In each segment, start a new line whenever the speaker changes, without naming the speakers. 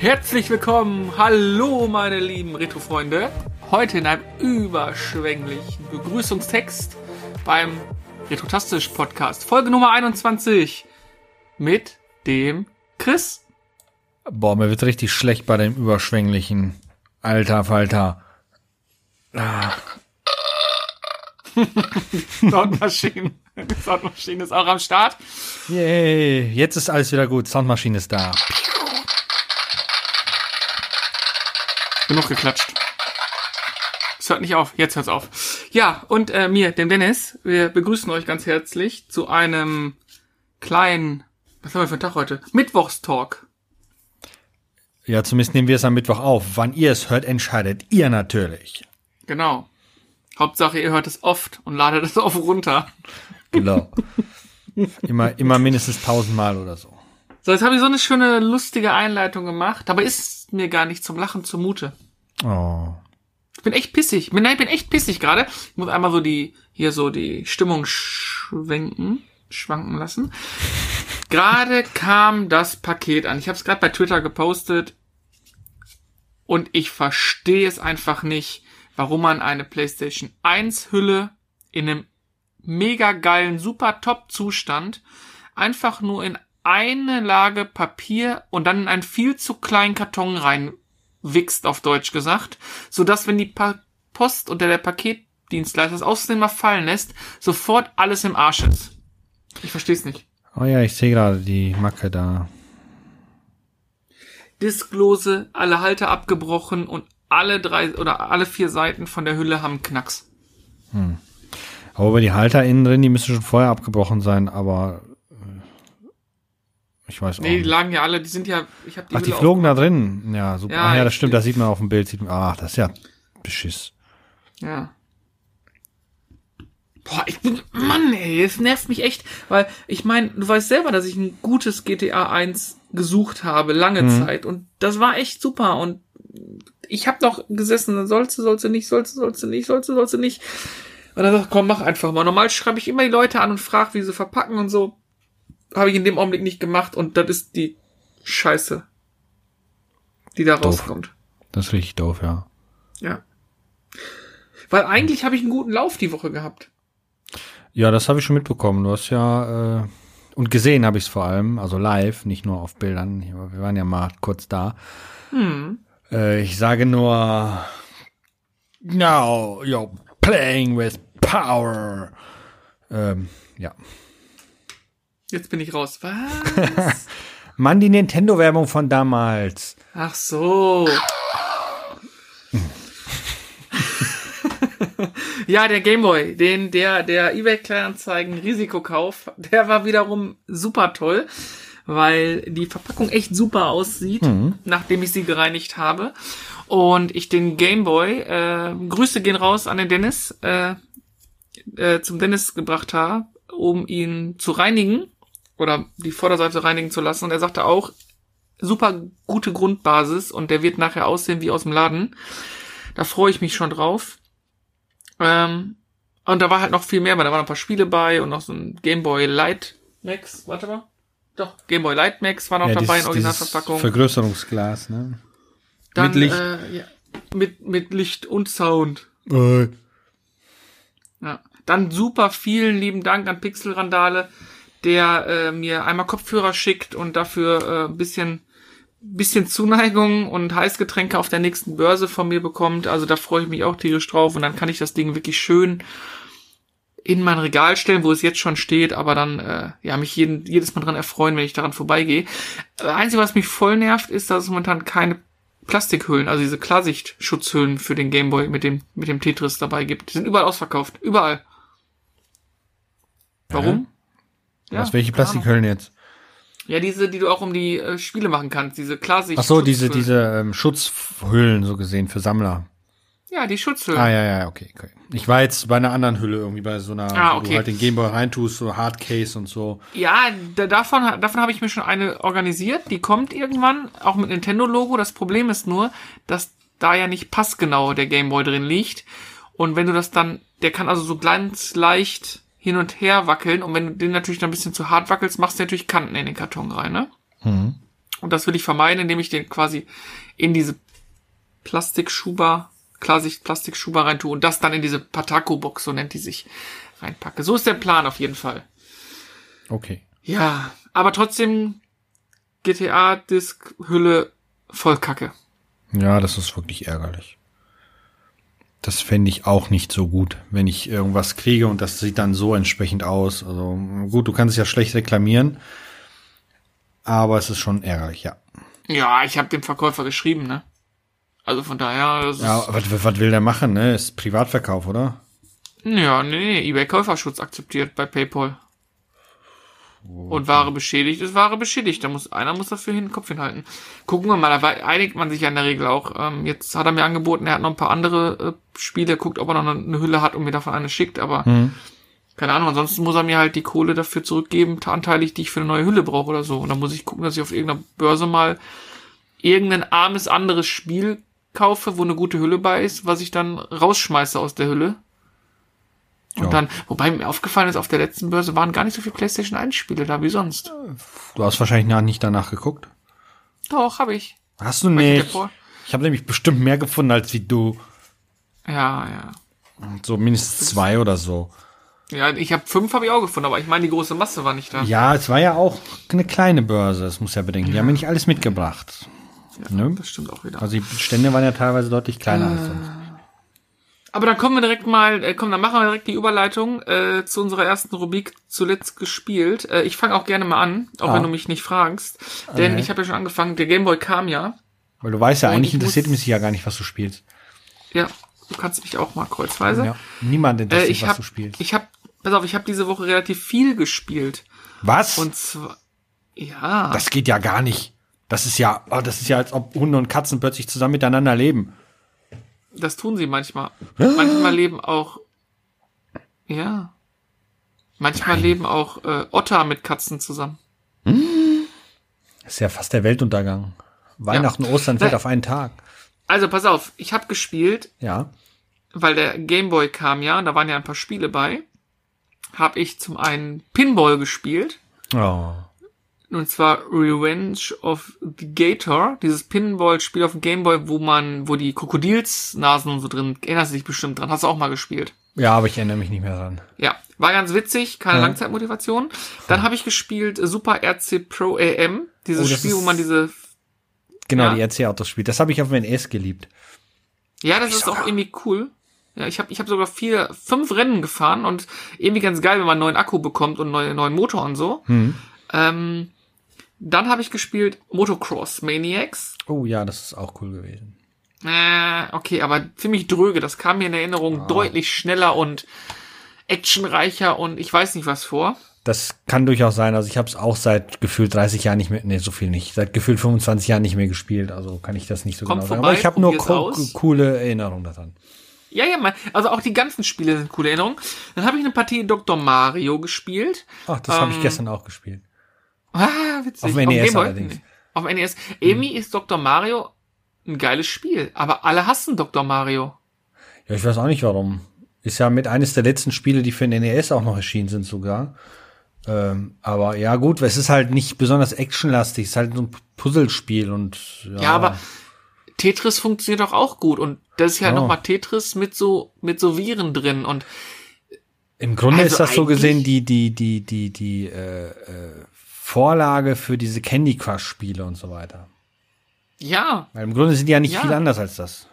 Herzlich willkommen, hallo meine lieben Retro-Freunde. Heute in einem überschwänglichen Begrüßungstext beim Retrotastisch Podcast, Folge Nummer 21 mit dem Chris.
Boah, mir wird richtig schlecht bei dem überschwänglichen Alter Falter. Ah.
Soundmaschine. Soundmaschine ist auch am Start.
Yay, jetzt ist alles wieder gut. Soundmaschine ist da.
Genug geklatscht. Es hört nicht auf, jetzt hört's auf. Ja, und äh, mir, dem Dennis, wir begrüßen euch ganz herzlich zu einem kleinen, was haben wir für einen Tag heute? Mittwochstalk.
Ja, zumindest nehmen wir es am Mittwoch auf. Wann ihr es hört, entscheidet ihr natürlich.
Genau. Hauptsache, ihr hört es oft und ladet es auf runter.
Genau. immer, immer mindestens tausendmal oder so.
So, jetzt habe ich so eine schöne, lustige Einleitung gemacht, aber ist mir gar nicht zum Lachen zumute.
Oh.
Ich bin echt pissig. Nein, ich bin echt pissig gerade. Ich muss einmal so die, hier so die Stimmung schwenken, schwanken lassen. Gerade kam das Paket an. Ich habe es gerade bei Twitter gepostet und ich verstehe es einfach nicht, warum man eine PlayStation 1 Hülle in einem mega geilen, super top Zustand einfach nur in eine Lage Papier und dann in einen viel zu kleinen Karton reinwichst, auf Deutsch gesagt, so dass wenn die pa Post oder der Paketdienstleister es außerdem mal fallen lässt, sofort alles im Arsch ist. Ich verstehe es nicht.
Oh ja, ich sehe gerade die Macke da.
Disklose, alle Halter abgebrochen und alle drei oder alle vier Seiten von der Hülle haben Knacks.
Hm. Aber die Halter innen drin, die müssen schon vorher abgebrochen sein, aber ich weiß auch
Nee, die lagen ja alle, die sind ja, ich habe die
Ach, die flogen da drin. Ja, super.
Ja,
Ach ja, das stimmt, das sieht man auf dem Bild. Sieht man, ach, das ist ja Beschiss.
Ja. Boah, ich bin, Mann, ey, es nervt mich echt, weil ich meine, du weißt selber, dass ich ein gutes GTA 1 gesucht habe, lange
Mhm.
Zeit und das war echt super und ich habe noch gesessen, sollst du, sollst du nicht, sollst du, sollst du nicht, sollst du, sollst du nicht. Und dann sag ich, komm, mach einfach mal. Normal schreibe ich immer die Leute an und frage, wie sie verpacken und so. Habe ich in dem Augenblick nicht gemacht und das ist die Scheiße, die da
Doof.
rauskommt.
Das ist richtig doof, ja.
Ja. Weil eigentlich habe ich einen guten Lauf die Woche gehabt.
Ja, das habe ich schon mitbekommen. Du hast ja, äh, und gesehen habe ich es vor allem, also live, nicht nur auf Bildern. Wir waren ja mal kurz da.
Hm.
Äh, ich sage nur, now you're playing with power. Ähm, ja.
Jetzt bin ich raus. Was?
Mann, die Nintendo-Werbung von damals.
Ach so. ja, der Gameboy, den der der eBay Kleinanzeigen Risikokauf, der war wiederum super toll, weil die Verpackung echt super aussieht, nachdem ich sie gereinigt habe und ich den Gameboy äh, Grüße gehen raus an den Dennis äh, äh, zum Dennis gebracht habe, um ihn zu reinigen oder die Vorderseite reinigen zu lassen und er sagte auch super gute Grundbasis und der wird nachher aussehen wie aus dem Laden. Da freue ich mich schon drauf. Ähm, und da war halt noch viel mehr, weil da waren ein paar Spiele bei und noch so ein Game Boy Light Max, warte mal. Doch, Game Boy Light Max war noch
ja,
dabei in
dieses,
Originalverpackung.
dieses Vergrößerungsglas, ne?
Dann,
mit Licht.
Äh, ja, mit, mit Licht und Sound.
Äh.
Ja. Dann super vielen lieben Dank an Pixel Randale, der äh, mir einmal Kopfhörer schickt und dafür äh, ein bisschen bisschen Zuneigung und Heißgetränke auf der nächsten Börse von mir bekommt. Also da freue ich mich auch tierisch drauf und dann kann ich das Ding wirklich schön in mein Regal stellen, wo es jetzt schon steht, aber dann äh, ja mich jeden, jedes Mal dran erfreuen, wenn ich daran vorbeigehe. Das Einzige, was mich voll nervt, ist, dass es momentan keine Plastikhüllen, also diese Klarsicht-Schutzhüllen für den Gameboy mit dem mit dem Tetris dabei gibt. Die sind überall ausverkauft, überall. Warum? Ja,
Was, welche. Plastikhüllen jetzt?
Ja, diese, die du auch um die äh, Spiele machen kannst, diese Klarsicht.
Ach so, diese,
Schutzhüllen.
diese ähm, Schutzhüllen so gesehen für Sammler.
Ja, die Schutzhüllen.
Ah, ja, ja, okay, okay. Ich war jetzt bei einer anderen Hülle irgendwie, bei so einer,
Ah,
wo
okay.
du halt den Gameboy reintust, so Hardcase und so.
Ja, da, davon, davon habe ich mir schon eine organisiert. Die kommt irgendwann, auch mit Nintendo-Logo. Das Problem ist nur, dass da ja nicht passgenau der Gameboy drin liegt. Und wenn du das dann, der kann also so ganz leicht hin und her wackeln. Und wenn du den natürlich dann ein bisschen zu hart wackelst, machst du natürlich Kanten in den Karton rein, ne?
Mhm.
Und das will ich vermeiden, indem ich den quasi in diese Plastikschuber, Klarsicht Plastikschuber reintue und das dann in diese Patako-Box, so nennt die sich, reinpacke. So ist der Plan auf jeden Fall.
Okay.
Ja, aber trotzdem GTA-Disk-Hülle voll Kacke.
Ja, das ist wirklich ärgerlich. Das fände ich auch nicht so gut, wenn ich irgendwas kriege und das sieht dann so entsprechend aus. Also gut, du kannst es ja schlecht reklamieren, aber es ist schon ärgerlich, ja.
Ja, ich habe dem Verkäufer geschrieben, ne? Also von daher. Das
Ja, was, was will der machen, ne? Ist Privatverkauf, oder?
ja, nee, nee, eBay Käuferschutz akzeptiert bei PayPal. Und Ware beschädigt ist Ware beschädigt. Da muss einer muss dafür hin den Kopf hinhalten. Gucken wir mal, da einigt man sich ja in der Regel auch. Ähm, jetzt hat er mir angeboten, er hat noch ein paar andere äh, Spiele, guckt, ob er noch eine, Hülle hat und mir davon eine schickt, aber
Hm.
keine Ahnung, ansonsten muss er mir halt die Kohle dafür zurückgeben, anteilig, die ich für eine neue Hülle brauche oder so. Und dann muss ich gucken, dass ich auf irgendeiner Börse mal irgendein armes anderes Spiel kaufe, wo eine gute Hülle bei ist, was ich dann rausschmeiße aus der Hülle. Und
Ja.
dann, wobei mir aufgefallen ist, auf der letzten Börse waren gar nicht so viele PlayStation 1 Spiele da wie sonst.
Du hast wahrscheinlich nicht danach geguckt.
Doch, habe ich.
Hast du nicht? Ich habe nämlich bestimmt mehr gefunden als wie du.
Ja, ja.
So mindestens zwei oder so.
Ja, ich habe fünf habe ich auch gefunden, aber ich meine, die große Masse war nicht da.
Ja, es war ja auch eine kleine Börse, das muss ja bedenken. Die haben mir nicht alles mitgebracht. ne?
Das stimmt auch wieder.
Also die Stände waren ja teilweise deutlich kleiner als sonst.
Aber dann kommen wir direkt mal, äh, komm, dann machen wir direkt die Überleitung äh, zu unserer ersten Rubrik zuletzt gespielt. Äh, ich fange auch gerne mal an, auch
Ah.
wenn du mich nicht fragst, denn
Okay.
ich habe ja schon angefangen. Der Gameboy kam ja.
Weil du weißt ja, eigentlich
ich
interessiert
muss-
mich ja gar nicht, was du spielst.
Ja, du kannst mich auch mal kreuzweise.
Ja. Niemand
Äh,
interessiert,
ich
was
habe,
du spielst.
ich habe, pass auf, ich habe diese Woche relativ viel gespielt
was?
und zwar, ja,
das geht ja gar nicht. Das ist ja, oh, das ist ja, als ob Hunde und Katzen plötzlich zusammen miteinander leben.
Das tun sie manchmal. Manchmal leben auch, ja, manchmal leben auch äh, Otter mit Katzen zusammen.
Das ist ja fast der Weltuntergang. Weihnachten, Ostern fällt
Nein.
auf einen Tag.
Also pass auf, ich habe gespielt
Ja.
weil der Gameboy kam ja, und da waren ja ein paar Spiele bei, habe ich zum einen Pinball gespielt.
Oh.
Und zwar Revenge of the Gator, dieses Pinball-Spiel auf dem Gameboy, wo man, wo die Krokodilsnasen und so drin, erinnerst du dich bestimmt dran, hast du auch mal gespielt.
Ja, aber ich erinnere mich nicht mehr dran.
Ja, war ganz witzig, keine
Ja.
Langzeitmotivation. Dann habe ich gespielt Super RC Pro AM, dieses
Oh,
Spiel, wo man diese,
Genau,
Ja.
die RC-Autos spielt. Das habe ich auf dem NS geliebt.
ja, das ist auch irgendwie cool. Ja, ich habe ich hab sogar vier, fünf Rennen gefahren und irgendwie ganz geil, wenn man einen neuen Akku bekommt und einen neuen, neuen Motor und so.
Hm.
Ähm, dann habe ich gespielt Motocross Maniacs.
Oh ja, das ist auch cool gewesen.
Äh, okay, aber ziemlich dröge. Das kam mir in Erinnerung deutlich schneller und actionreicher und ich weiß nicht was vor.
Das kann durchaus sein. Also ich habe es auch seit gefühlt 30 Jahren nicht mehr, nee, so viel nicht, seit gefühlt 25 Jahren nicht mehr gespielt. Also kann ich das nicht so
Kommt
genau sagen.
vorbei,
Aber ich habe nur co
aus.
coole Erinnerungen daran.
Ja, ja, mal. Also auch die ganzen Spiele sind coole Erinnerungen. Dann habe ich eine Partie Dr. Mario gespielt.
Ach, das habe ich
Ähm,
gestern auch gespielt.
Ah, witzig.
Auf dem NES
Gameboy?
allerdings.
Auf NES. Amy ist Dr. Mario ein geiles Spiel, aber alle hassen Dr. Mario.
Ja, ich weiß auch nicht warum. Ist ja mit eines der letzten Spiele, die für den NES auch noch erschienen sind sogar. Ähm, aber ja gut, es ist halt nicht besonders actionlastig. Es ist halt so ein Puzzlespiel und ja.
Ja, aber Tetris funktioniert doch auch gut und das ist ja
Ja.
nochmal Tetris mit so mit so Viren drin und
Im Grunde
Also
ist das so gesehen die, die, die, die, die äh, äh, Vorlage für diese Candy Crush Spiele und so weiter.
ja,
Weil im Grunde sind die ja nicht
Ja.
viel anders als das.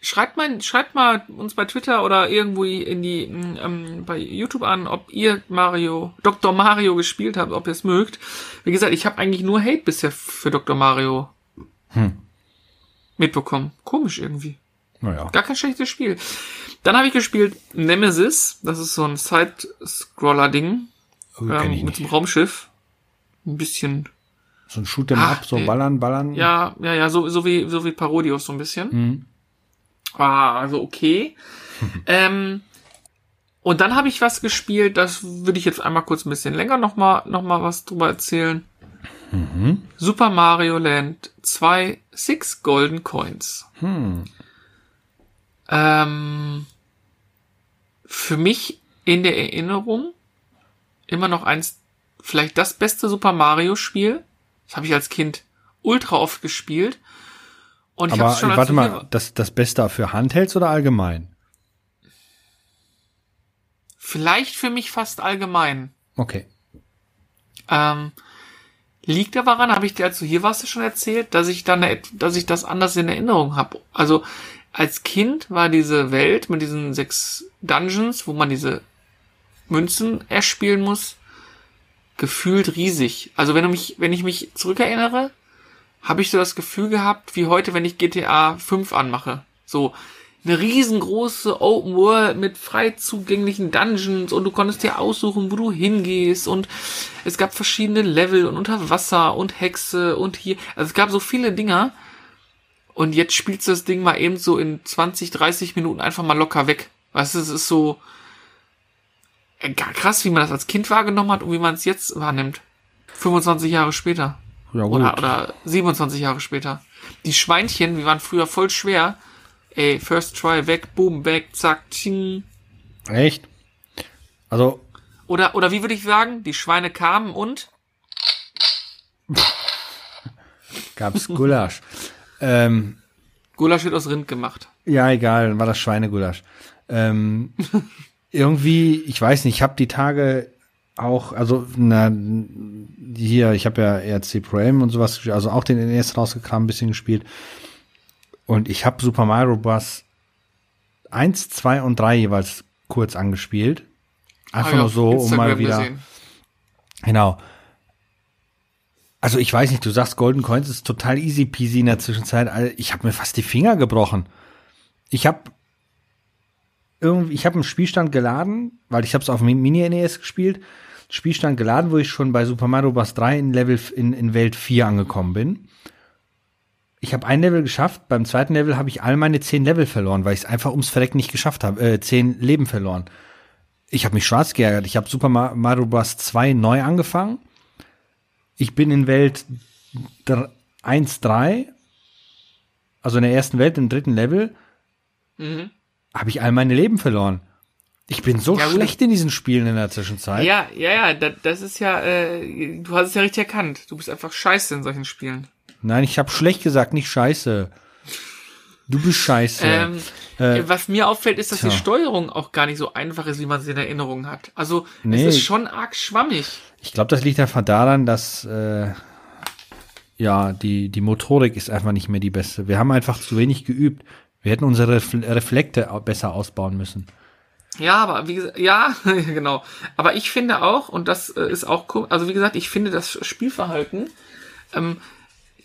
schreibt mal schreibt mal uns bei Twitter oder irgendwo in die ähm, bei YouTube an, ob ihr Mario Dr. Mario gespielt habt, ob ihr es mögt. Wie gesagt, ich habe eigentlich nur Hate bisher für Dr. Mario
Hm.
mitbekommen. Komisch irgendwie.
Naja.
Gar kein schlechtes Spiel. Dann habe ich gespielt Nemesis. Das ist so ein Side-Scroller-Ding ähm, mit dem Raumschiff. Ein bisschen.
So ein Shoot'em
Ah,
Up, so
nee.
ballern, ballern.
Ja, ja, ja, so, so wie so wie Parodius so ein bisschen.
Hm.
Ah, also okay. ähm, und dann habe ich was gespielt, das würde ich jetzt einmal kurz ein bisschen länger noch mal, noch mal was drüber erzählen.
Mhm.
Super Mario Land 2 Six Golden Coins.
Hm.
Ähm, für mich in der Erinnerung immer noch eins, vielleicht das beste Super Mario Spiel. Das habe ich als Kind ultra oft gespielt. Und ich
Aber
schon
warte mal, das, das Beste für Handhelds oder allgemein?
vielleicht für mich fast allgemein.
Okay.
Ähm, liegt aber daran, habe ich dir, als du hier warst, schon erzählt, dass ich dann, dass ich das anders in Erinnerung habe. Also als Kind war diese Welt mit diesen sechs Dungeons, wo man diese Münzen erspielen muss, gefühlt riesig. Also wenn mich, wenn ich mich zurückerinnere, habe ich so das Gefühl gehabt, wie heute, wenn ich GTA 5 anmache. So eine riesengroße Open World mit frei zugänglichen Dungeons und du konntest dir aussuchen, wo du hingehst und es gab verschiedene Level und unter Wasser und Hexe und hier. Also es gab so viele Dinger und jetzt spielst du das Ding mal eben so in 20, 30 Minuten einfach mal locker weg. Weißt du, es ist so krass, wie man das als Kind wahrgenommen hat und wie man es jetzt wahrnimmt. 25 Jahre später.
Ja, gut.
Oder, oder 27 Jahre später. Die Schweinchen, die waren früher voll schwer. Ey, first try, weg, boom, weg, zack, tsching.
Echt? Also,
Oder, oder wie würde ich sagen? Die Schweine kamen und
gab's Gulasch. ähm,
Gulasch wird aus Rind gemacht.
ja, egal, dann war das Schweinegulasch. Ähm, irgendwie, ich weiß nicht, ich habe die Tage auch, also na, hier, ich habe ja ERC Pro Am und sowas, also auch den NES rausgekramt, ein bisschen gespielt. Und ich habe Super Mario Bros. 1, 2 und 3 jeweils kurz angespielt. Einfach
ich
nur so, um mal wieder.
gesehen.
Genau. Also ich weiß nicht, du sagst Golden Coins ist total easy peasy in der Zwischenzeit. Also Ich habe mir fast die Finger gebrochen. Ich habe irgendwie, ich habe einen Spielstand geladen, weil ich habe es auf dem Mini NES gespielt. Spielstand geladen, wo ich schon bei Super Mario Bros. 3 in Level in, in Welt 4 angekommen bin. Ich habe ein Level geschafft, beim zweiten Level habe ich all meine zehn Level verloren, weil ich es einfach ums Verrecken nicht geschafft habe, äh, zehn Leben verloren. Ich habe mich schwarz geärgert. Ich habe Super Ma- Mario Bros. 2 neu angefangen. Ich bin in Welt 1-3, also in der ersten Welt, im dritten Level,
Mhm.
Habe ich all meine Leben verloren. Ich bin so
Ja,
schlecht in diesen Spielen in der Zwischenzeit.
Ja, ja, ja, da, das ist ja, äh, du hast es ja richtig erkannt. Du bist einfach scheiße in solchen Spielen.
Nein, ich habe schlecht gesagt, nicht scheiße. Du bist scheiße.
Ähm,
Äh,
was mir auffällt, ist, dass
tja.
die Steuerung auch gar nicht so einfach ist, wie man sie in Erinnerung hat. Also
Nee.
es ist schon arg schwammig.
Ich glaube, das liegt einfach daran, dass äh, ja die die Motorik ist einfach nicht mehr die beste. Wir haben einfach zu wenig geübt. Wir hätten unsere Refl- Reflekte besser ausbauen müssen.
Ja, aber wie gesagt, ja, genau. Aber ich finde auch, und das äh, ist auch, ko- also wie gesagt, ich finde das Spielverhalten, ähm,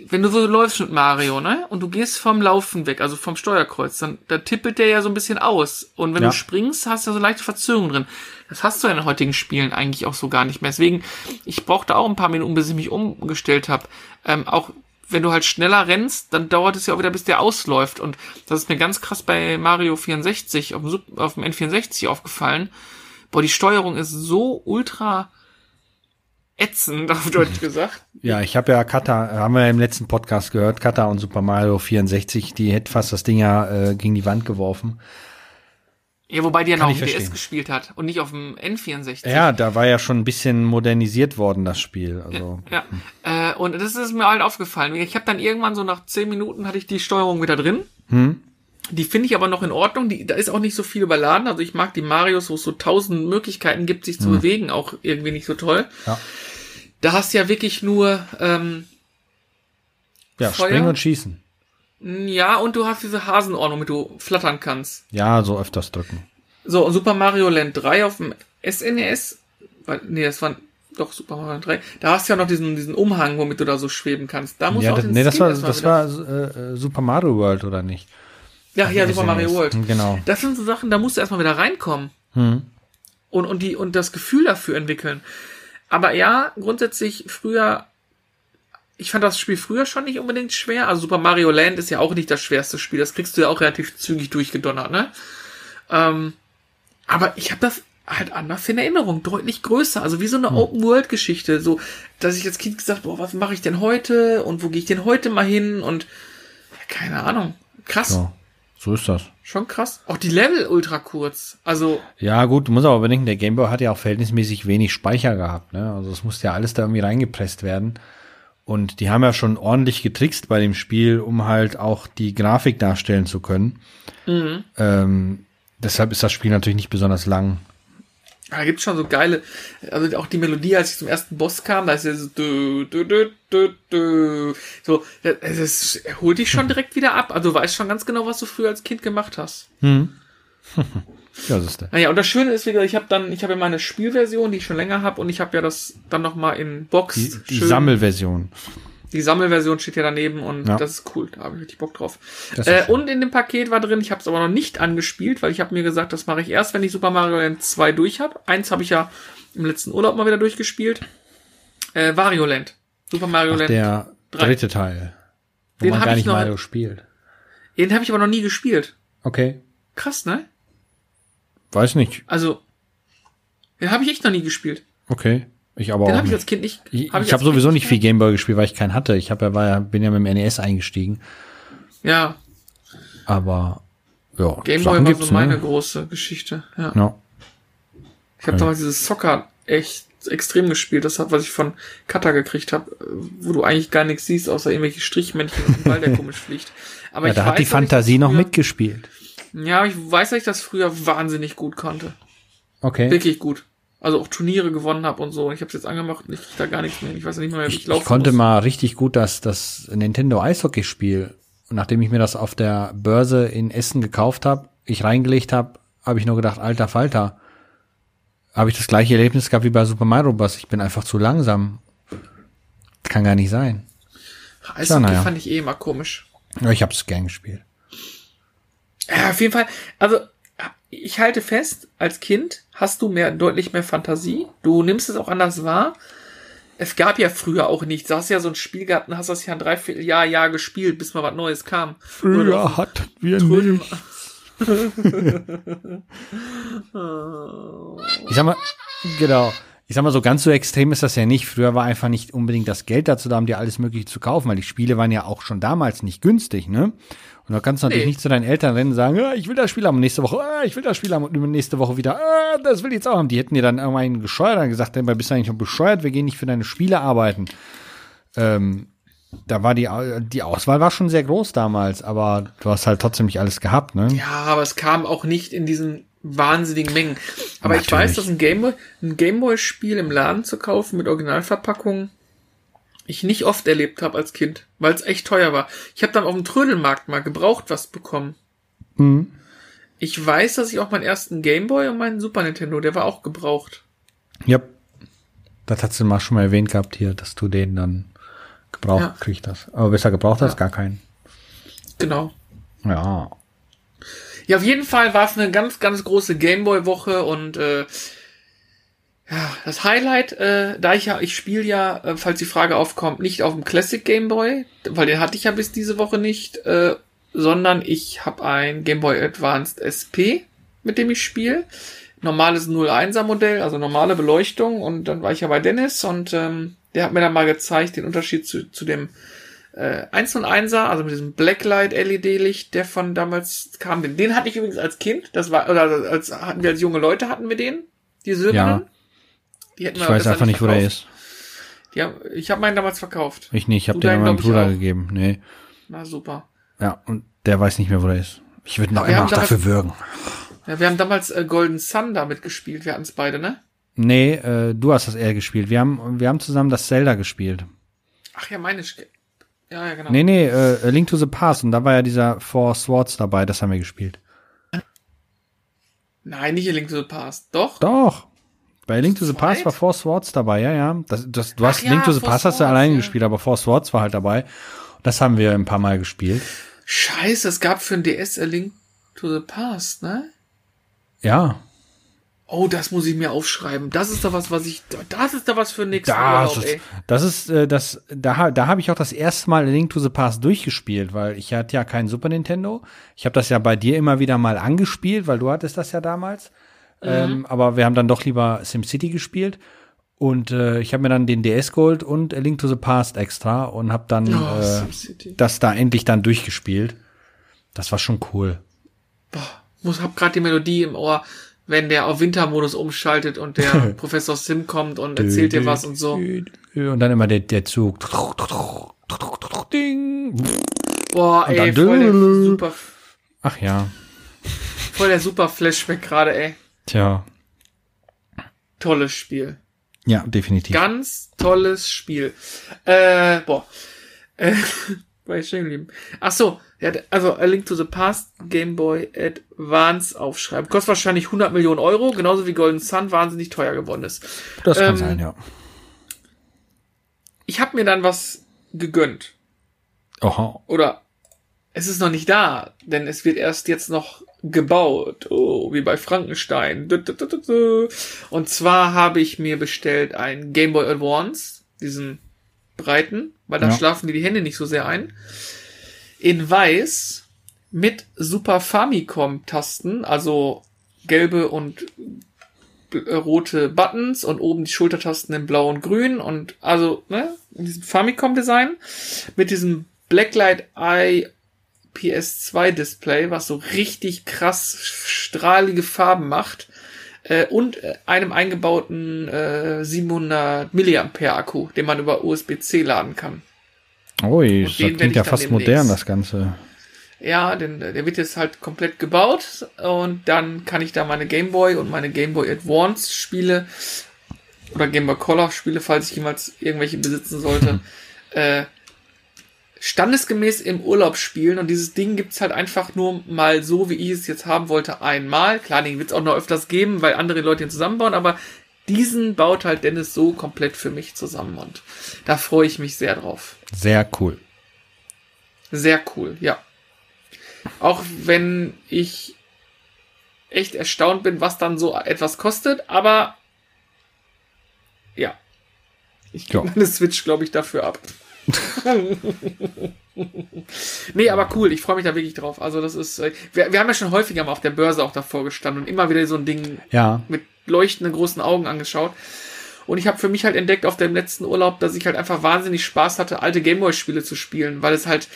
wenn du so läufst mit Mario, ne, und du gehst vom Laufen weg, also vom Steuerkreuz, dann, da tippelt der ja so ein bisschen aus. Und wenn
Ja.
du springst, hast du so leichte Verzögerungen drin. Das hast du ja in den heutigen Spielen eigentlich auch so gar nicht mehr. Deswegen, ich brauchte auch ein paar Minuten, bis ich mich umgestellt habe. Ähm, auch wenn du halt schneller rennst, dann dauert es ja auch wieder, bis der ausläuft. Und das ist mir ganz krass bei Mario 64 auf dem, Sup- auf dem N64 aufgefallen. Boah, die Steuerung ist so ultra ätzend, auf Deutsch gesagt.
Ja, ich habe ja Kata, haben wir ja im letzten Podcast gehört, Kata und Super Mario 64, die hätte fast das Ding ja äh, gegen die Wand geworfen.
Ja, wobei die ja noch auf dem DS gespielt hat und nicht auf dem N64.
Ja, da war ja schon ein bisschen modernisiert worden, das Spiel. Also,
Ja, äh, und das ist mir halt aufgefallen. Ich habe dann irgendwann so nach 10 Minuten hatte ich die Steuerung wieder drin.
Hm?
Die finde ich aber noch in Ordnung. Die, da ist auch nicht so viel überladen. Also ich mag die Marios, wo es so tausend Möglichkeiten gibt, sich zu bewegen, auch irgendwie nicht so toll.
Ja.
Da hast du ja wirklich nur, ähm,
ja,
Feuer?
springen und schießen.
ja, und du hast diese Hasenordnung, mit du flattern kannst.
Ja, so öfters drücken.
So, und Super Mario Land 3 auf dem SNES, weil, nee, das war doch Super Mario Land 3, da hast du ja noch diesen, diesen Umhang, womit du da so schweben kannst. Da musst
Ja,
du auch
das, nee, das war, das
wieder-
war äh, äh, Super Mario World, oder nicht?
Ja, ja, Super. Mario World.
Genau.
Das sind so Sachen, da musst du erstmal wieder reinkommen.
Hm.
Und, und, die, und das Gefühl dafür entwickeln. Aber ja, grundsätzlich früher, ich fand das Spiel früher schon nicht unbedingt schwer. Also Super Mario Land ist ja auch nicht das schwerste Spiel. Das kriegst du ja auch relativ zügig durchgedonnert, ne? Ähm, aber ich habe das halt anders in Erinnerung, deutlich größer. Also wie so eine Open-World-Geschichte. So, dass ich als Kind gesagt, boah, was mache ich denn heute? Und wo gehe ich denn heute mal hin? Und ja, keine Ahnung. Krass.
So, so ist das.
Schon krass. Auch die Level ultra kurz. Also,
Ja, gut, du musst aber bedenken, der Gameboy hat ja auch verhältnismäßig wenig Speicher gehabt, ne? Also es musste ja alles da irgendwie reingepresst werden. Und die haben ja schon ordentlich getrickst bei dem Spiel, um halt auch die Grafik darstellen zu können. Mhm. Ähm, deshalb ist das Spiel natürlich nicht besonders lang.
Da gibt's schon so geile, also auch die Melodie, als ich zum ersten Boss kam, da ist ja so, dü, dü, dü, dü, dü. so, das, das holt dich schon direkt wieder ab. Also du weißt schon ganz genau, was du früher als Kind gemacht hast. Hm. ja, das ist der. Naja, und das Schöne ist wieder, ich habe dann, ich habe ja meine Spielversion, die ich schon länger habe, und ich habe ja das dann noch mal in Box.
Die, die Sammelversion.
Die Sammelversion steht ja daneben und ja. das ist cool, da habe ich richtig Bock drauf. Äh, und in dem Paket war drin, ich habe es aber noch nicht angespielt, weil ich habe mir gesagt, das mache ich erst, wenn ich Super Mario Land 2 durch habe. Eins habe ich ja im letzten Urlaub mal wieder durchgespielt. Äh, Wario Land. Super Mario Ach, Land.
Der 3. dritte Teil. Wo den man gar nicht noch, Mario spielt.
Den habe ich aber noch nie gespielt.
Okay.
Krass, ne?
Weiß nicht.
Also, den habe ich echt noch nie gespielt.
Okay. Ich aber
Den
habe
ich als Kind nicht.
Ich, hab ich habe sowieso nicht viel Gameboy gespielt, weil ich keinen hatte. Ich habe ja, war ja, bin ja mit dem NES eingestiegen.
Ja.
Aber ja.
Gameboy war so ne? meine große Geschichte. Ja. ja. Ich habe okay. damals dieses Soccer echt extrem gespielt. Das hat, was ich von Kata gekriegt habe, wo du eigentlich gar nichts siehst, außer irgendwelche Strichmännchen und Ball, der komisch fliegt.
Aber ja, da hat die Fantasie noch mitgespielt.
Ja, ich weiß, dass ich das früher wahnsinnig gut konnte.
Okay.
Wirklich gut also auch Turniere gewonnen habe und so. Und ich habe es jetzt angemacht und ich krieg da gar nichts mehr. Ich weiß nicht mehr,
wie ich, ich laufe. Ich konnte muss. mal richtig gut das, das Nintendo Eishockey-Spiel. Nachdem ich mir das auf der Börse in Essen gekauft habe, ich reingelegt habe, habe ich nur gedacht, alter Falter, habe ich das gleiche Erlebnis gehabt wie bei Super Mario Bros. Ich bin einfach zu langsam. Kann gar nicht sein.
Eishockey ja, ja. fand ich eh immer komisch.
Ja, ich habe es gern gespielt.
Ja, auf jeden Fall. Also ich halte fest, als Kind hast du mehr, deutlich mehr Fantasie. Du nimmst es auch anders wahr. Es gab ja früher auch nichts. Du hast ja so ein Spiel gehabt und hast das ja ein Dreivierteljahr, Jahr gespielt, bis mal was Neues kam.
Früher hatten wir Trödel nicht. ich sag mal, genau. Ich sag mal, so ganz so extrem ist das ja nicht. Früher war einfach nicht unbedingt das Geld dazu da, um dir alles Mögliche zu kaufen, weil die Spiele waren ja auch schon damals nicht günstig, ne? Und da kannst du natürlich nee. nicht zu deinen Eltern rennen und sagen, ah, ich will das Spiel haben nächste Woche, ah, ich will das Spiel haben und nächste Woche wieder, ah, das will ich jetzt auch haben. Die hätten dir dann irgendwann gescheuert und gesagt, bist du eigentlich noch bescheuert, wir gehen nicht für deine Spiele arbeiten. Ähm, da war die, die Auswahl war schon sehr groß damals, aber du hast halt trotzdem nicht alles gehabt, ne?
Ja, aber es kam auch nicht in diesen wahnsinnigen Mengen. Aber Natürlich. ich weiß, dass ein Gameboy, ein Gameboy-Spiel im Laden zu kaufen mit Originalverpackung ich nicht oft erlebt habe als Kind, weil es echt teuer war. Ich habe dann auf dem Trödelmarkt mal gebraucht was bekommen. Mhm. Ich weiß, dass ich auch meinen ersten Gameboy und meinen Super Nintendo, der war auch gebraucht.
Ja. Das hast du mal schon mal erwähnt gehabt hier, dass du den dann gebraucht ja. kriegst hast. Aber besser gebraucht hast, ja. gar keinen.
Genau.
Ja.
Ja, auf jeden Fall war es eine ganz, ganz große Gameboy-Woche und äh, ja, das Highlight, äh, da ich ja, ich spiele ja, äh, falls die Frage aufkommt, nicht auf dem Classic Game Boy, weil den hatte ich ja bis diese Woche nicht, äh, sondern ich habe ein Game Boy Advanced SP, mit dem ich spiele. Normales 01er Modell, also normale Beleuchtung. Und dann war ich ja bei Dennis und ähm, der hat mir dann mal gezeigt den Unterschied zu, zu dem äh, 1 und 1er, also mit diesem Blacklight LED-Licht, der von damals kam. Den, den hatte ich übrigens als Kind, das war, oder als hatten wir als junge Leute hatten wir den, die Söhne. Ja.
Ich weiß einfach nicht, wo der ist.
Haben, ich habe meinen damals verkauft.
Ich nicht, ich habe den meinem Bruder gegeben. Nee.
Na super.
Ja, und der weiß nicht mehr, wo der ist. Ich würde noch immer noch dafür würgen.
Ja, wir haben damals äh, Golden Sun damit gespielt. Wir hatten es beide, ne?
Nee, äh, du hast das eher gespielt. Wir haben, wir haben zusammen das Zelda gespielt.
Ach ja, meine. Sch ja, ja, genau.
Nee, nee, äh, Link to the Past. Und da war ja dieser Four Swords dabei. Das haben wir gespielt.
Nein, nicht Link to the Past. Doch?
Doch. Bei Link to the Past war Four Swords dabei, ja, ja. Das, das, du hast ja, Link to the Past hast du alleine ja. gespielt, aber Four Swords war halt dabei. Das haben wir ein paar Mal gespielt.
Scheiße, es gab für ein DS A Link to the Past, ne?
Ja.
Oh, das muss ich mir aufschreiben. Das ist da was, was ich, das ist da was für nix.
Das, Urlaub, ey. das ist, äh, das, da, da habe ich auch das erste Mal Link to the Past durchgespielt, weil ich hatte ja keinen Super Nintendo. Ich habe das ja bei dir immer wieder mal angespielt, weil du hattest das ja damals. Ähm, mhm. aber wir haben dann doch lieber SimCity gespielt. Und äh, ich habe mir dann den DS geholt und A Link to the Past extra und habe dann oh, äh, das da endlich dann durchgespielt. Das war schon cool.
Boah, muss hab gerade die Melodie im Ohr. wenn der auf Wintermodus umschaltet und der Professor Sim kommt und erzählt dir was und so.
Und dann immer der, der Zug. Ding.
Boah, ey, voll der super,
Ach ja.
voll der super Flashback gerade, ey.
Tja.
Tolles Spiel.
Ja, definitiv.
Ganz tolles Spiel. Äh, boah. Äh, war ich stehen geblieben. Ach so, ja, also A Link to the Past Game Boy Advance aufschreiben. Kostet wahrscheinlich 100 Millionen Euro, genauso wie Golden Sun wahnsinnig teuer geworden ist.
Das kann
ähm,
sein, ja.
Ich habe mir dann was gegönnt.
Oha.
Oder es ist noch nicht da, denn es wird erst jetzt noch gebaut. Oh, wie bei Frankenstein. Und zwar habe ich mir bestellt ein Game Boy Advance, diesen breiten, weil da
Ja.
schlafen dir die Hände nicht so sehr ein. In weiß mit Super Famicom Tasten, also gelbe und äh, rote Buttons und oben die Schultertasten in blau und grün und also, ne, in diesem Famicom Design mit diesem Blacklight Eye PS2 Display, was so richtig krass strahlige Farben macht äh, und äh, einem eingebauten äh, 700 Milliampere Akku, den man über USB-C laden kann.
Ui, das klingt ja fast
demnächst-
modern, das Ganze.
Ja, denn äh, der wird jetzt halt komplett gebaut und dann kann ich da meine Game Boy und meine Game Boy Advance Spiele oder Game Boy Color Spiele, falls ich jemals irgendwelche besitzen sollte, äh, standesgemäß im Urlaub spielen und dieses Ding gibt's halt einfach nur mal so, wie ich es jetzt haben wollte, einmal. Klar, den wird's auch noch öfters geben, weil andere Leute ihn zusammenbauen, aber diesen baut halt Dennis so komplett für mich zusammen und da freue ich mich sehr drauf.
Sehr cool.
Sehr cool, ja. Auch wenn ich echt erstaunt bin, was dann so etwas kostet, aber ja. Ich gebe
Ja.
meine Switch, glaube ich, dafür ab. nee, aber cool, ich freue mich da wirklich drauf. Also das ist, äh, wir, wir haben ja schon häufiger mal auf der Börse auch davor gestanden und immer wieder so ein Ding
Ja,
mit leuchtenden großen Augen angeschaut. Und ich habe für mich halt entdeckt auf dem letzten Urlaub, dass ich halt einfach wahnsinnig Spaß hatte, alte Gameboy-Spiele zu spielen, weil es halt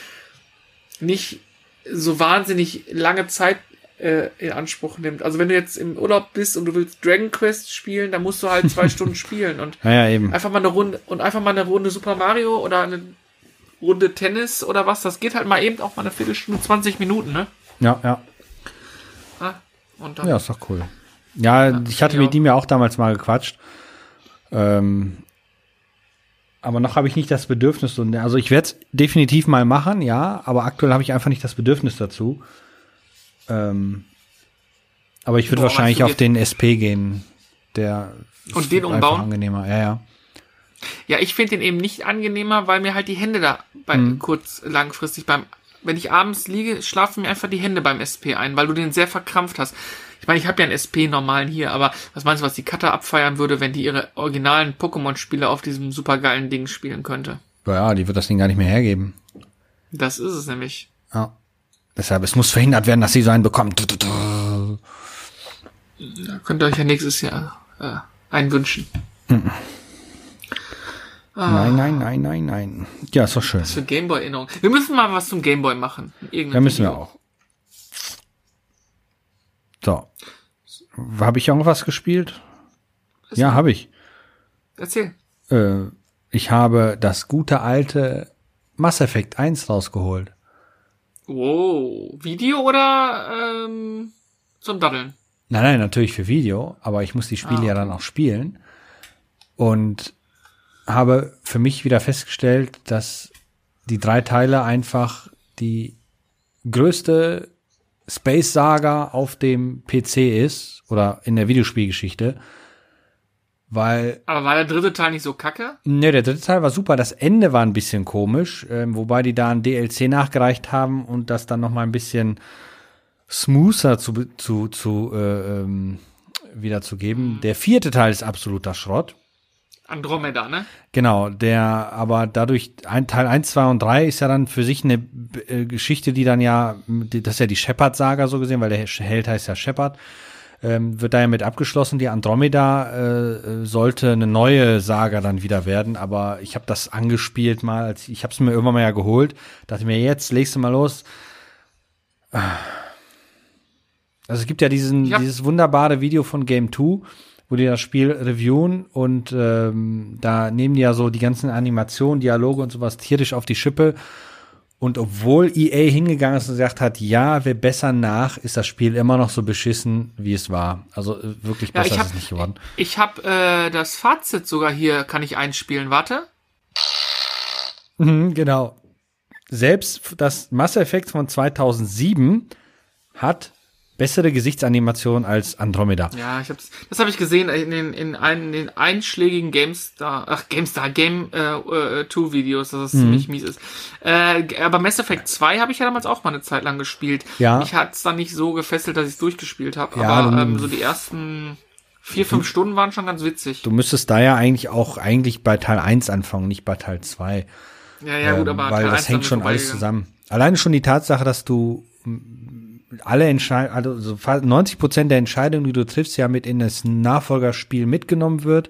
nicht so wahnsinnig lange Zeit äh, in Anspruch nimmt. Also wenn du jetzt im Urlaub bist und du willst Dragon Quest spielen, dann musst du halt zwei Stunden spielen und
naja, eben.
einfach mal eine Runde und einfach mal eine Runde Super Mario oder eine Runde Tennis oder was. Das geht halt mal eben auch mal eine Viertelstunde, 20 Minuten, ne?
Ja, ja.
Ah, Und dann
Ja, ist doch cool. Ja, ich hatte
ja.
mit ihm ja auch damals mal gequatscht. Ähm, aber noch habe ich nicht das Bedürfnis. Also ich werde es definitiv mal machen, ja, aber aktuell habe ich einfach nicht das Bedürfnis dazu. Ähm, aber ich würde wahrscheinlich auf den SP gehen. Der
Und den umbauen?
angenehmer. Ja, ja.
Ja, ich finde den eben nicht angenehmer, weil mir halt die Hände da bei,
Mhm.
kurz langfristig beim, wenn ich abends liege, schlafen mir einfach die Hände beim SP ein, weil du den sehr verkrampft hast. Ich meine, ich habe ja einen SP normalen hier, aber was meinst du, was die Cutter abfeiern würde, wenn die ihre originalen Pokémon-Spiele auf diesem supergeilen Ding spielen könnte?
Ja, die wird das Ding gar nicht mehr hergeben.
Das ist es nämlich.
Ja. Deshalb, es muss verhindert werden, dass sie so einen bekommt.
Da könnt ihr euch ja nächstes Jahr äh, einwünschen.
Nein, nein, nein, nein, nein. Ja, ist doch schön.
Für Gameboy-Erinnerung. Wir müssen mal was zum Gameboy machen. Irgendein
Da müssen wir
Video.
auch. So. Habe ich irgendwas gespielt? Ja, habe ich.
Erzähl.
Äh, ich habe das gute alte Mass Effect 1 rausgeholt.
Wow. Video oder ähm, zum Daddeln?
Nein, nein, natürlich für Video, aber ich muss die Spiele
Ah,
ja dann auch spielen. Und habe für mich wieder festgestellt, dass die drei Teile einfach die größte Space Saga auf dem PC ist oder in der Videospielgeschichte. Weil
Aber war der dritte Teil nicht so kacke?
Ne, der dritte Teil war super. Das Ende war ein bisschen komisch, ähm, wobei die da ein DLC nachgereicht haben und das dann noch mal ein bisschen smoother zu zu zu äh, ähm, wiederzugeben. Der vierte Teil ist absoluter Schrott.
Andromeda, ne?
Genau, der aber dadurch ein Teil 1, 2 und 3 ist ja dann für sich eine äh, Geschichte, die dann ja, das ist ja die Shepard-Saga so gesehen, weil der Held heißt ja Shepard, ähm, wird da ja mit abgeschlossen. Die Andromeda äh, sollte eine neue Saga dann wieder werden, aber ich habe das angespielt mal, als ich habe es mir irgendwann mal ja geholt, dachte mir jetzt legst du mal los. Also es gibt ja diesen,
hab-
dieses wunderbare Video von Game 2, wo die das Spiel reviewen und ähm, da nehmen die ja so die ganzen Animationen, Dialoge und sowas tierisch auf die Schippe. Und obwohl EA hingegangen ist und gesagt hat, ja, wir bessern nach, ist das Spiel immer noch so beschissen, wie es war. Also äh, wirklich
Ja,
besser ist
hab-
es nicht geworden.
Ich habe äh, das Fazit sogar hier, kann ich einspielen. Warte.
Mhm, genau. Selbst das Mass Effect von 2007 hat bessere Gesichtsanimationen als Andromeda.
Ja, ich hab's, das habe ich gesehen in den, in einen, in den einschlägigen GameStar, ach, GameStar, Game äh, äh, 2 Videos, dass es
Mhm.
ziemlich mies ist. Äh, aber Mass Effect 2 habe ich ja damals auch mal eine Zeit lang gespielt.
Ja.
Mich hat's dann nicht so gefesselt, dass ich es durchgespielt habe.
Ja,
aber ähm, so die ersten vier, fünf Stunden waren schon ganz witzig.
Du müsstest da ja eigentlich auch eigentlich bei Teil 1 anfangen, nicht bei Teil 2.
ja, ja, gut, aber
Ähm, weil
Teil
das
1
hängt schon alles zusammen. Alleine schon die Tatsache, dass du alle Entscheidungen, also so fast 90 Prozent der Entscheidungen, die du triffst, ja mit in das Nachfolgerspiel mitgenommen wird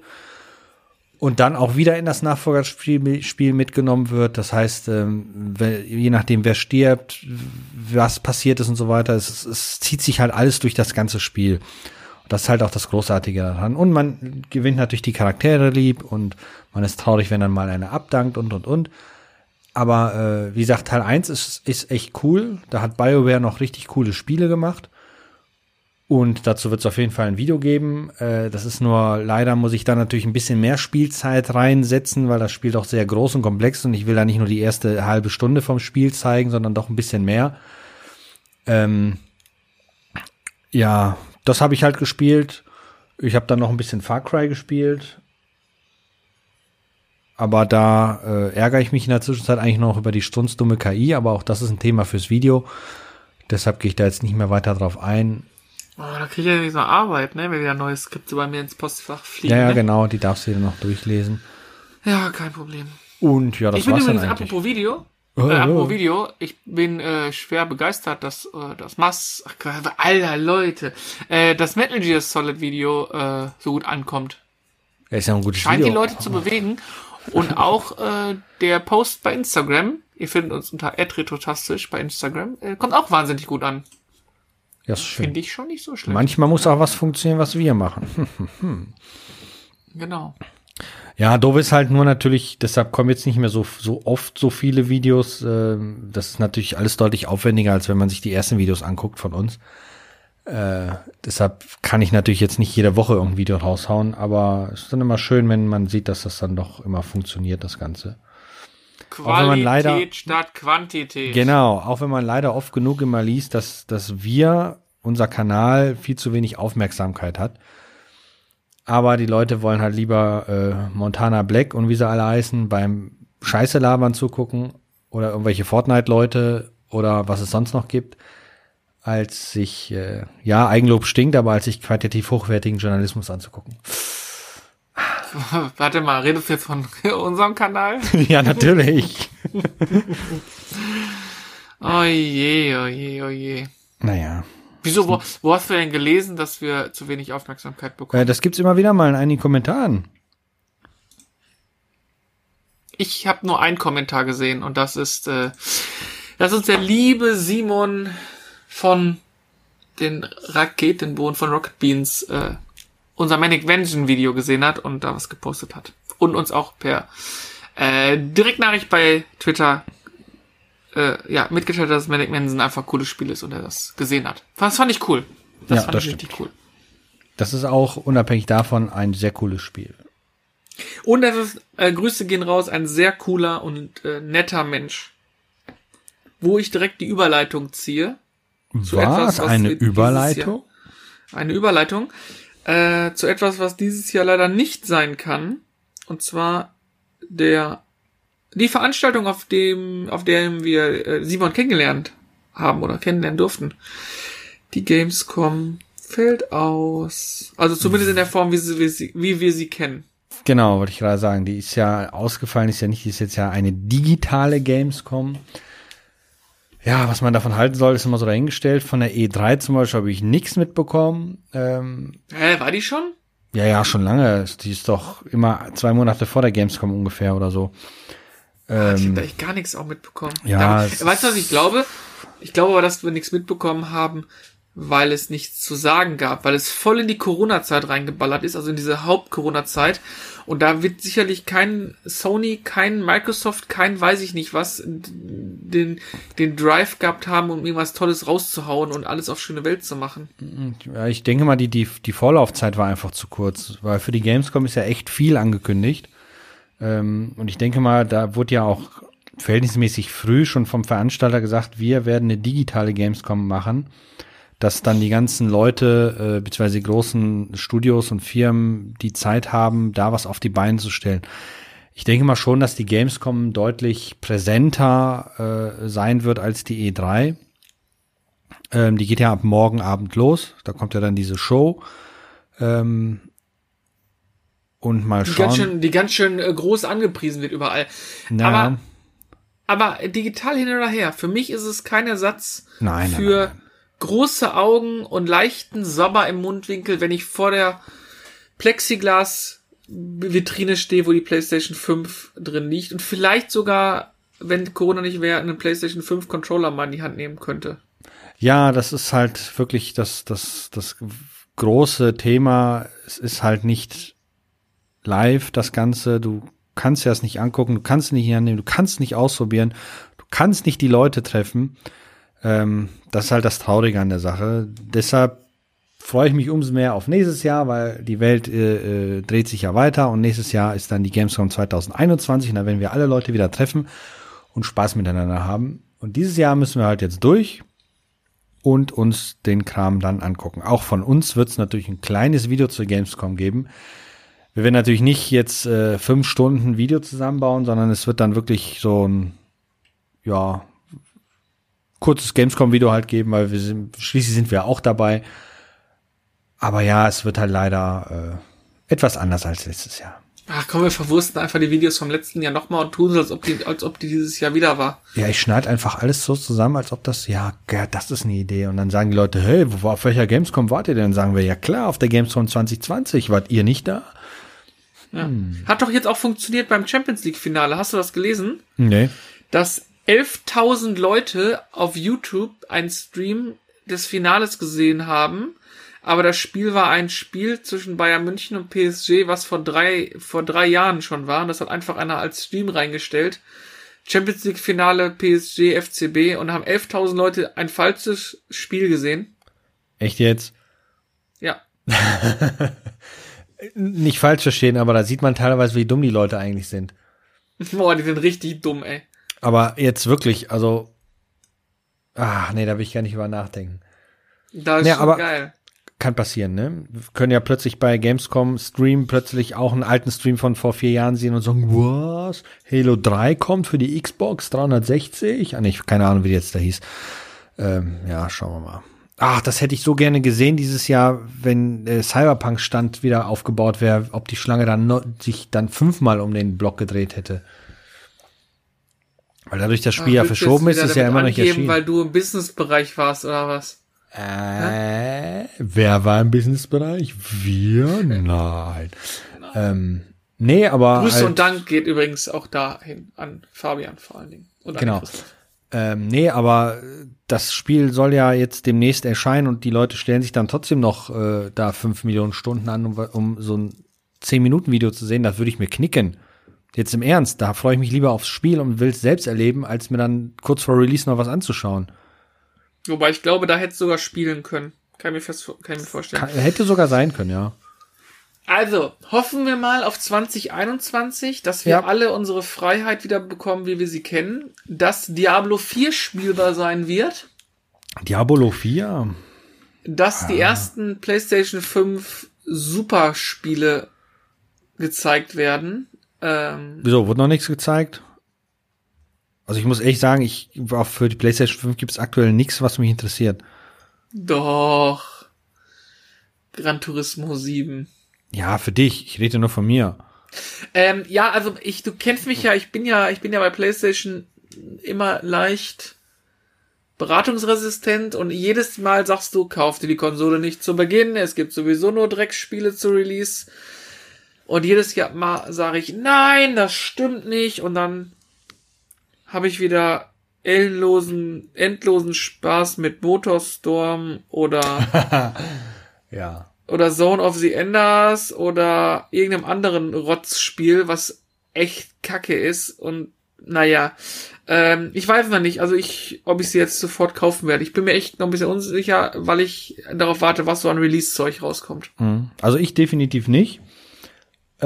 und dann auch wieder in das Nachfolgerspiel Spiel mitgenommen wird. Das heißt, ähm, je nachdem, wer stirbt, was passiert ist und so weiter, es, es zieht sich halt alles durch das ganze Spiel. Das ist halt auch das Großartige daran. Und man gewinnt natürlich die Charaktere lieb und man ist traurig, wenn dann mal einer abdankt und und und. Aber äh, wie gesagt, Teil 1 ist, ist echt cool. Da hat BioWare noch richtig coole Spiele gemacht. Und dazu wird es auf jeden Fall ein Video geben. Äh, das ist nur, leider muss ich da natürlich ein bisschen mehr Spielzeit reinsetzen, weil das Spiel doch sehr groß und komplex ist und ich will da nicht nur die erste halbe Stunde vom Spiel zeigen, sondern doch ein bisschen mehr. Ähm, ja, das habe ich halt gespielt. Ich habe dann noch ein bisschen Far Cry gespielt. Aber da äh, ärgere ich mich in der Zwischenzeit eigentlich noch über die strunzdumme KI, aber auch das ist ein Thema fürs Video. Deshalb gehe ich da jetzt nicht mehr weiter drauf ein.
Oh, da krieg ich ja nicht so Arbeit, ne, wenn wieder neue Skripte bei mir ins Postfach fliegen.
Ja, ja,
ne?
genau, die darfst du dir noch durchlesen.
Ja, kein Problem.
Und ja, das
ich bin
war's dann
übrigens,
eigentlich.
apropos Video,
Oh,
äh,
oh.
apropos Video, ich bin äh, schwer begeistert, dass äh, das Mass, ach, alter Leute, äh, das Metal Gear Solid Video äh, so gut ankommt.
Ja, ist ja ein gutes
Scheint
Video.
die Leute zu bewegen. Und auch äh, der Post bei Instagram, ihr findet uns unter @retrotastisch bei Instagram, äh, kommt auch wahnsinnig gut an.
ja, ist schön.
Finde ich schon nicht so schlecht.
Manchmal muss auch was funktionieren, was wir machen.
Genau.
Ja, doof ist halt nur natürlich, deshalb kommen jetzt nicht mehr so, so oft so viele Videos. Ähm, das ist natürlich alles deutlich aufwendiger, als wenn man sich die ersten Videos anguckt von uns. Äh, deshalb kann ich natürlich jetzt nicht jede Woche irgendein Video raushauen, aber es ist dann immer schön, wenn man sieht, dass das dann doch immer funktioniert, das Ganze.
Qualität
leider-
statt Quantität.
Genau, auch wenn man leider oft genug immer liest, dass, dass wir, unser Kanal, viel zu wenig Aufmerksamkeit hat. Aber die Leute wollen halt lieber äh, Montana Black und wie sie alle heißen, beim Scheiße labern zugucken oder irgendwelche Fortnite-Leute oder was es sonst noch gibt, als sich, äh, ja, Eigenlob stinkt, aber als sich qualitativ hochwertigen Journalismus anzugucken.
Warte mal, redest du jetzt von unserem Kanal?
ja, natürlich.
Oh je, oh je, oh je.
naja.
Wieso, wo, wo hast du denn gelesen, dass wir zu wenig Aufmerksamkeit bekommen?
Äh, das gibt's immer wieder mal in einigen Kommentaren.
Ich habe nur einen Kommentar gesehen und das ist, äh, dass uns der liebe Simon von den Raketenbohnen von Rocket Beans äh, unser Manic Vengeance Video gesehen hat und da was gepostet hat. Und uns auch per äh, Direktnachricht bei Twitter äh, ja, mitgeteilt hat, dass Manic Vengeance einfach ein cooles Spiel ist und er das gesehen hat. Das fand ich cool. Das
Ja,
fand
das
ich
stimmt.
richtig cool.
Das ist auch unabhängig davon ein sehr cooles Spiel.
Und es ist, äh, Grüße gehen raus, ein sehr cooler und äh, netter Mensch. Wo ich direkt die Überleitung ziehe. Zu
Was?
etwas, was
eine Überleitung?
Eine Überleitung äh, zu etwas, was dieses Jahr leider nicht sein kann. Und zwar der die Veranstaltung, auf dem, auf der wir äh, Simon kennengelernt haben oder kennenlernen durften. Die Gamescom fällt aus. Also zumindest in der Form, wie, sie, wie, sie, wie wir sie kennen.
Genau, wollte ich gerade sagen. Die ist ja ausgefallen, ist ja nicht, die ist jetzt ja eine digitale Gamescom. Ja, was man davon halten soll, ist immer so dahingestellt. Von der E3 zum Beispiel habe ich nichts mitbekommen. Ähm,
Hä, war die schon?
ja, ja, schon lange. Die ist doch immer zwei Monate vor der Gamescom ungefähr oder so.
ich habe
Ähm,
da echt gar nichts auch mitbekommen.
ja,
Da,
es-
weißt du, was ich glaube? Ich glaube aber, dass wir nichts mitbekommen haben, weil es nichts zu sagen gab, weil es voll in die Corona-Zeit reingeballert ist, also in diese Haupt-Corona-Zeit. Und da wird sicherlich kein Sony, kein Microsoft, kein weiß ich nicht was, den, den Drive gehabt haben, um irgendwas Tolles rauszuhauen und alles auf schöne Welt zu machen.
Ja, ich denke mal, die, die, die Vorlaufzeit war einfach zu kurz, weil für die Gamescom ist ja echt viel angekündigt. Ähm, und ich denke mal, da wurde ja auch verhältnismäßig früh schon vom Veranstalter gesagt, wir werden eine digitale Gamescom machen dass dann die ganzen Leute, äh, beziehungsweise die großen Studios und Firmen die Zeit haben, da was auf die Beine zu stellen. Ich denke mal schon, dass die Gamescom deutlich präsenter äh, sein wird als die E3. Ähm, die geht ja ab morgen Abend los. Da kommt ja dann diese Show. Ähm, und mal schauen.
Die ganz schön, die ganz schön äh, groß angepriesen wird überall.
Na,
Aber, aber digital hin oder her. Für mich ist es kein Ersatz
nein, nein,
für
nein, nein.
Große Augen und leichten Sabber im Mundwinkel, wenn ich vor der Plexiglas-Vitrine stehe, wo die PlayStation 5 drin liegt und vielleicht sogar, wenn Corona nicht wäre, einen PlayStation 5 Controller mal in die Hand nehmen könnte.
Ja, das ist halt wirklich das, das, das große Thema. Es ist halt nicht live, das Ganze. Du kannst dir das nicht angucken, du kannst nicht annehmen, du kannst nicht ausprobieren, du kannst nicht die Leute treffen. Ähm, das ist halt das Traurige an der Sache. Deshalb freue ich mich umso mehr auf nächstes Jahr, weil die Welt äh, äh, dreht sich ja weiter und nächstes Jahr ist dann die Gamescom 2021 und da werden wir alle Leute wieder treffen und Spaß miteinander haben. Und dieses Jahr müssen wir halt jetzt durch und uns den Kram dann angucken. Auch von uns wird es natürlich ein kleines Video zur Gamescom geben. Wir werden natürlich nicht jetzt äh, fünf Stunden Video zusammenbauen, sondern es wird dann wirklich so ein, ja, kurzes Gamescom-Video halt geben, weil wir sind, schließlich sind wir auch dabei. Aber ja, es wird halt leider äh, etwas anders als letztes Jahr.
Ach komm, wir verwursten einfach die Videos vom letzten Jahr nochmal und tun so, als ob die, als ob die dieses Jahr wieder war.
Ja, ich schneide einfach alles so zusammen, als ob das, ja, ja, das ist eine Idee. Und dann sagen die Leute, hey, wo, auf welcher Gamescom wart ihr denn? Dann sagen wir, ja klar, auf der Gamescom 2020. Wart ihr nicht da?
Ja. Hm. Hat doch jetzt auch funktioniert beim Champions League Finale. Hast du das gelesen?
Nee.
Dass 11.000 Leute auf YouTube einen Stream des Finales gesehen haben. Aber das Spiel war ein Spiel zwischen Bayern München und PSG, was vor drei, vor drei Jahren schon war. Und das hat einfach einer als Stream reingestellt. Champions League Finale PSG, FCB und haben 11.000 Leute ein falsches Spiel gesehen.
Echt jetzt?
Ja.
Nicht falsch verstehen, aber da sieht man teilweise, wie dumm die Leute eigentlich sind.
Boah, die sind richtig dumm, ey.
Aber jetzt wirklich, also, ah, nee, da will ich gar nicht über nachdenken.
Das ist schon
aber-
geil.
Kann passieren, ne? Wir können ja plötzlich bei Gamescom Stream plötzlich auch einen alten Stream von vor vier Jahren sehen und sagen, was? Halo 3 kommt für die Xbox 360? Ah, nee, keine Ahnung, wie die jetzt da hieß. Ähm, ja, schauen wir mal. Ach, das hätte ich so gerne gesehen dieses Jahr, wenn äh, Cyberpunk-Stand wieder aufgebaut wäre, ob die Schlange dann no sich dann fünfmal um den Block gedreht hätte. Weil dadurch das Spiel
Ach,
ja verschoben ist, ist ja immer noch nicht
angeben,
erschienen.
weil du im Businessbereich warst oder was?
Äh, wer war im Businessbereich? Wir? Nein. Ähm, nee, aber.
Grüße
halt,
und Dank geht übrigens auch dahin an Fabian vor allen Dingen. Und
Genau. Ähm, nee, aber das Spiel soll ja jetzt demnächst erscheinen und die Leute stellen sich dann trotzdem noch äh, da fünf Millionen Stunden an, um, um so ein 10-Minuten-Video zu sehen. Das würde ich mir knicken. Jetzt im Ernst, da freue ich mich lieber aufs Spiel und will es selbst erleben, als mir dann kurz vor Release noch was anzuschauen.
Wobei ich glaube, da hätte es sogar spielen können. Kann ich mir, fest, kann mir vorstellen.
Kann, hätte sogar sein können, ja.
Also, hoffen wir mal auf 2021, dass wir
Ja.
alle unsere Freiheit wieder bekommen, wie wir sie kennen, dass Diablo 4 spielbar sein wird,
Diablo 4?
dass
Ah.
die ersten PlayStation 5 Superspiele gezeigt werden. Ähm,
Wieso, wurde noch nichts gezeigt? Also ich muss ehrlich sagen, ich auch für die PlayStation 5 gibt es aktuell nichts, was mich interessiert.
doch. Gran Turismo 7.
Ja, für dich. Ich rede nur von mir.
Ähm, ja, also ich, du kennst mich ja, ich bin ja, ich bin ja bei PlayStation immer leicht beratungsresistent und jedes Mal sagst du, kauf dir die Konsole nicht zu Beginn, es gibt sowieso nur Drecksspiele zu Release. Und jedes Jahr mal sage ich, nein, das stimmt nicht. Und dann habe ich wieder endlosen, endlosen Spaß mit Motorstorm oder,
Ja.
oder Zone of the Enders oder irgendeinem anderen Rotzspiel, was echt kacke ist und naja, ähm, ich weiß noch nicht, also ich, ob ich sie jetzt sofort kaufen werde. Ich bin mir echt noch ein bisschen unsicher, weil ich darauf warte, was so an Release-Zeug rauskommt.
Mhm. Also ich definitiv nicht.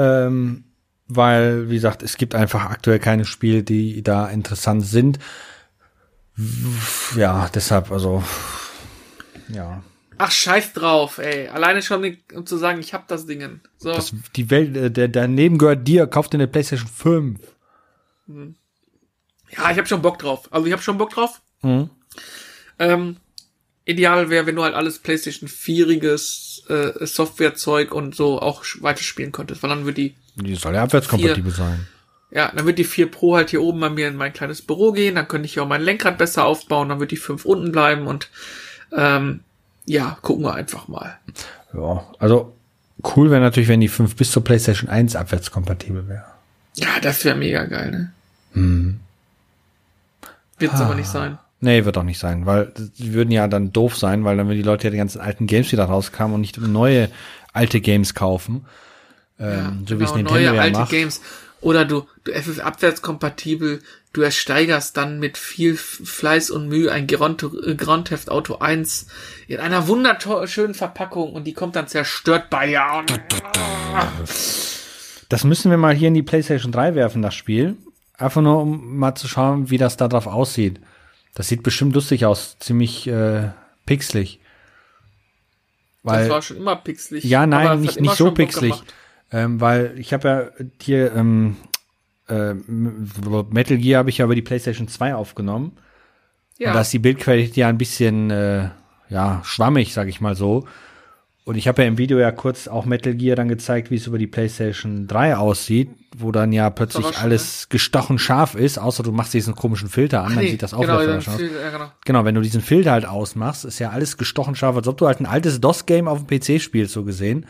Ähm, weil, wie gesagt, es gibt einfach aktuell keine Spiele, die da interessant sind. Ja, deshalb, also, ja.
Ach, scheiß drauf, ey. Alleine schon, um zu sagen, ich hab das Dingen. So.
Das, die Welt, äh, der, daneben gehört dir, kauf dir eine PlayStation 5.
Ja, ich hab schon Bock drauf. Also ich hab schon Bock drauf.
Mhm.
Ähm, ideal wäre, wenn du halt alles PlayStation 4iges äh, Softwarezeug und so auch sch- weiter spielen könntest, weil dann wird die,
Die soll ja abwärtskompatibel sein.
ja, dann wird die 4 Pro halt hier oben bei mir in mein kleines Büro gehen, dann könnte ich auch mein Lenkrad besser aufbauen, dann wird die 5 unten bleiben und ähm, ja, gucken wir einfach mal.
Ja, also cool wäre natürlich, wenn die 5 bis zur PlayStation 1 abwärtskompatibel wäre.
Ja, das wäre mega geil, ne?
Mhm.
Wird's
Ah.
aber nicht sein.
Nee, wird auch nicht sein, weil die würden ja dann doof sein, weil dann würden die Leute ja die ganzen alten Games wieder rauskamen und nicht neue alte Games kaufen. Ähm, so wie es
genau,
Nintendo
neue
ja
alte
macht.
Games. Oder du, du ist abwärtskompatibel, du ersteigerst dann mit viel Fleiß und Mühe ein Grand, äh, Grand Theft Auto 1 in einer wunderschönen Verpackung und die kommt dann zerstört bei dir.
Das müssen wir mal hier in die PlayStation 3 werfen, das Spiel. Einfach nur, um mal zu schauen, wie das da drauf aussieht. Das sieht bestimmt lustig aus, ziemlich äh, pixelig. Weil,
das war schon immer pixelig.
ja, nein, nicht, nicht so pixelig. Ähm, weil ich habe ja hier ähm, äh, Metal Gear habe ich ja über die PlayStation 2 aufgenommen.
Ja,
Und da ist die Bildqualität ja ein bisschen äh, ja, schwammig, sag ich mal so. Und ich habe ja im Video ja kurz auch Metal Gear dann gezeigt, wie es über die PlayStation 3 aussieht, wo dann ja plötzlich
schon,
alles gestochen scharf ist, außer du machst diesen komischen Filter an, dann
Nee,
sieht das auch
genau,
wieder
dann
fresh aus.
ja, genau.
Genau, wenn du diesen Filter halt ausmachst, ist ja alles gestochen scharf, als ob du halt ein altes DOS-Game auf dem PC spielst, so gesehen.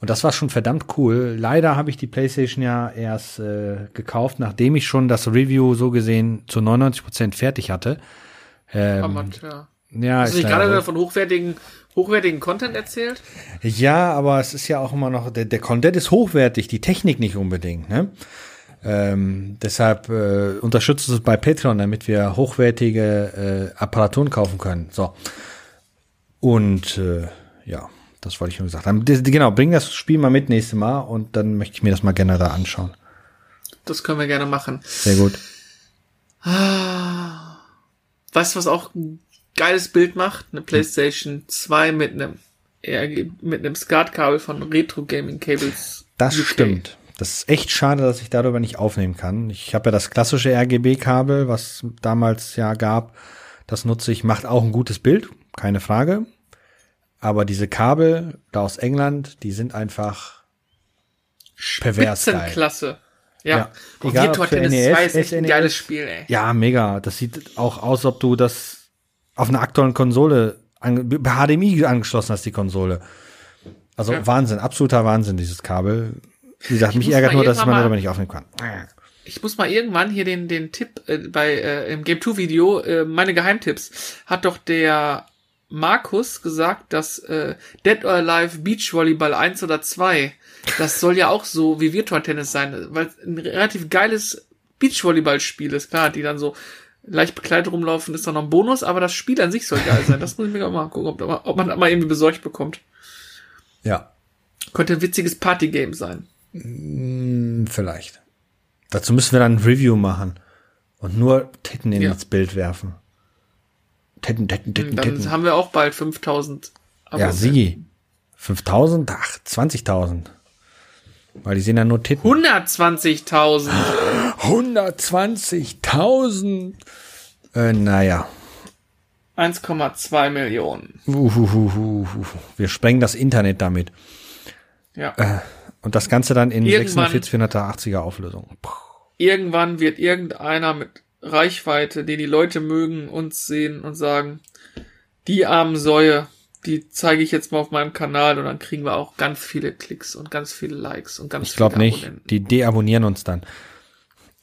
Und das war schon verdammt cool. Leider habe ich die PlayStation ja erst äh, gekauft, nachdem ich schon das Review so gesehen zu 99% fertig hatte. Ähm,
Amateur.
ja,
du nicht
leider
gerade
so.
von hochwertigen, hochwertigen Content erzählt?
Ja, aber es ist ja auch immer noch, der, der Content ist hochwertig, die Technik nicht unbedingt, ne? Ähm, deshalb äh, unterstützt es bei Patreon, damit wir hochwertige äh, Apparaturen kaufen können. So. Und äh, ja, das wollte ich nur gesagt haben. Das- Genau, bring das Spiel mal mit nächstes Mal und dann möchte ich mir das mal gerne da anschauen.
Das können wir gerne machen.
Sehr gut.
Weißt du, was auch ein geiles Bild macht? Eine PlayStation 2 mit einem mit einem SCART-Kabel von Retro Gaming Cables.
Das
UK.
stimmt. Das ist echt schade, dass ich darüber nicht aufnehmen kann. Ich habe ja das klassische RGB-Kabel, was damals ja gab. Das nutze ich, macht auch ein gutes Bild, keine Frage. Aber diese Kabel da aus England, die sind einfach pervers geil.
Spitzenklasse. Ja.
Ja.
Und
Egal,
Virtua Tennis
NES,
2 ist echt ein
SNES.
geiles Spiel, ey.
Ja, mega. Das sieht auch aus, ob du das auf einer aktuellen Konsole an, HDMI angeschlossen hast, die Konsole. Also
Ja.
Wahnsinn, absoluter Wahnsinn, dieses Kabel. Wie gesagt, mich
muss
ärgert nur, dass man
mal-
darüber nicht aufnehmen kann.
Ich muss mal irgendwann hier den, den Tipp äh, bei äh, im Game 2 Video, äh, meine Geheimtipps, hat doch der Markus gesagt, dass äh, Dead or Alive Beach Volleyball 1 oder 2, das soll ja auch so wie Virtua Tennis sein, weil es ein relativ geiles Beachvolleyball-Spiel ist, klar, die dann so leicht bekleidet rumlaufen, ist dann noch ein Bonus, aber das Spiel an sich soll geil sein. Das muss ich mir auch mal gucken, ob, ob man das mal irgendwie besorgt bekommt.
Ja,
Könnte ein witziges Partygame sein.
hm, vielleicht. Dazu müssen wir dann ein Review machen und nur Titten
Ja.
ins Bild werfen. Titten, Titten, Titten,
Dann
Titten.
haben wir auch bald 5000
Ja, sie. 5000? Ach, 20.000. Weil die sehen ja nur Titten.
120.000.
120.000. Äh, naja.
1,2 Millionen.
Uhuhuhu. Wir sprengen das Internet damit.
Ja.
Und das Ganze dann in
Irgendwann-
46 480er Auflösung. Puh.
Irgendwann wird irgendeiner mit Reichweite, den die Leute mögen, uns sehen und sagen, die armen Säue, die zeige ich jetzt mal auf meinem Kanal und dann kriegen wir auch ganz viele Klicks und ganz viele Likes und ganz
Ich glaube
viele
nicht.
Abonnenten.
Die deabonnieren uns dann.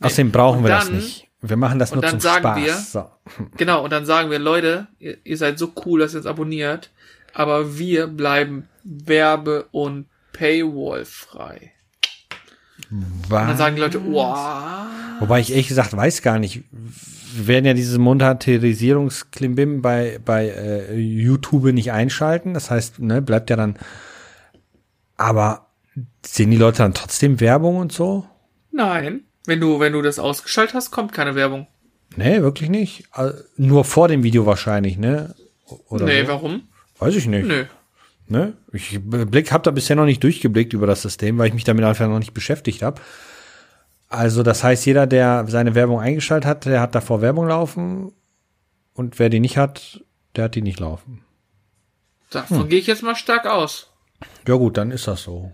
Außerdem brauchen
Und
wir das nicht. Wir machen das nur zum
sagen
Spaß.
wir-
so.
Genau, und dann sagen wir, Leute, ihr, ihr seid so cool, dass ihr uns abonniert, aber wir bleiben werbe- und Paywall-frei. Und dann sagen die Leute, wow.
Wobei ich ehrlich gesagt weiß gar nicht. Werden ja diese Monetarisierungsklimbim bei, bei äh, YouTube nicht einschalten. Das heißt, ne, bleibt ja dann. Aber sehen die Leute dann trotzdem Werbung und so?
Nein. Wenn du, wenn du das ausgeschaltet hast, kommt keine Werbung.
Nee, wirklich nicht. Also, nur vor dem Video wahrscheinlich, ne? Oder
nee,
so?
warum?
Weiß ich nicht.
Nö.
Ne? Ich blick, habe da bisher noch nicht durchgeblickt über das System, weil ich mich damit einfach noch nicht beschäftigt habe. Also das heißt, jeder, der seine Werbung eingeschaltet hat, der hat davor Werbung laufen und wer die nicht hat, der hat die nicht laufen.
Davon gehe ich jetzt mal stark aus.
Ja gut, dann ist das so.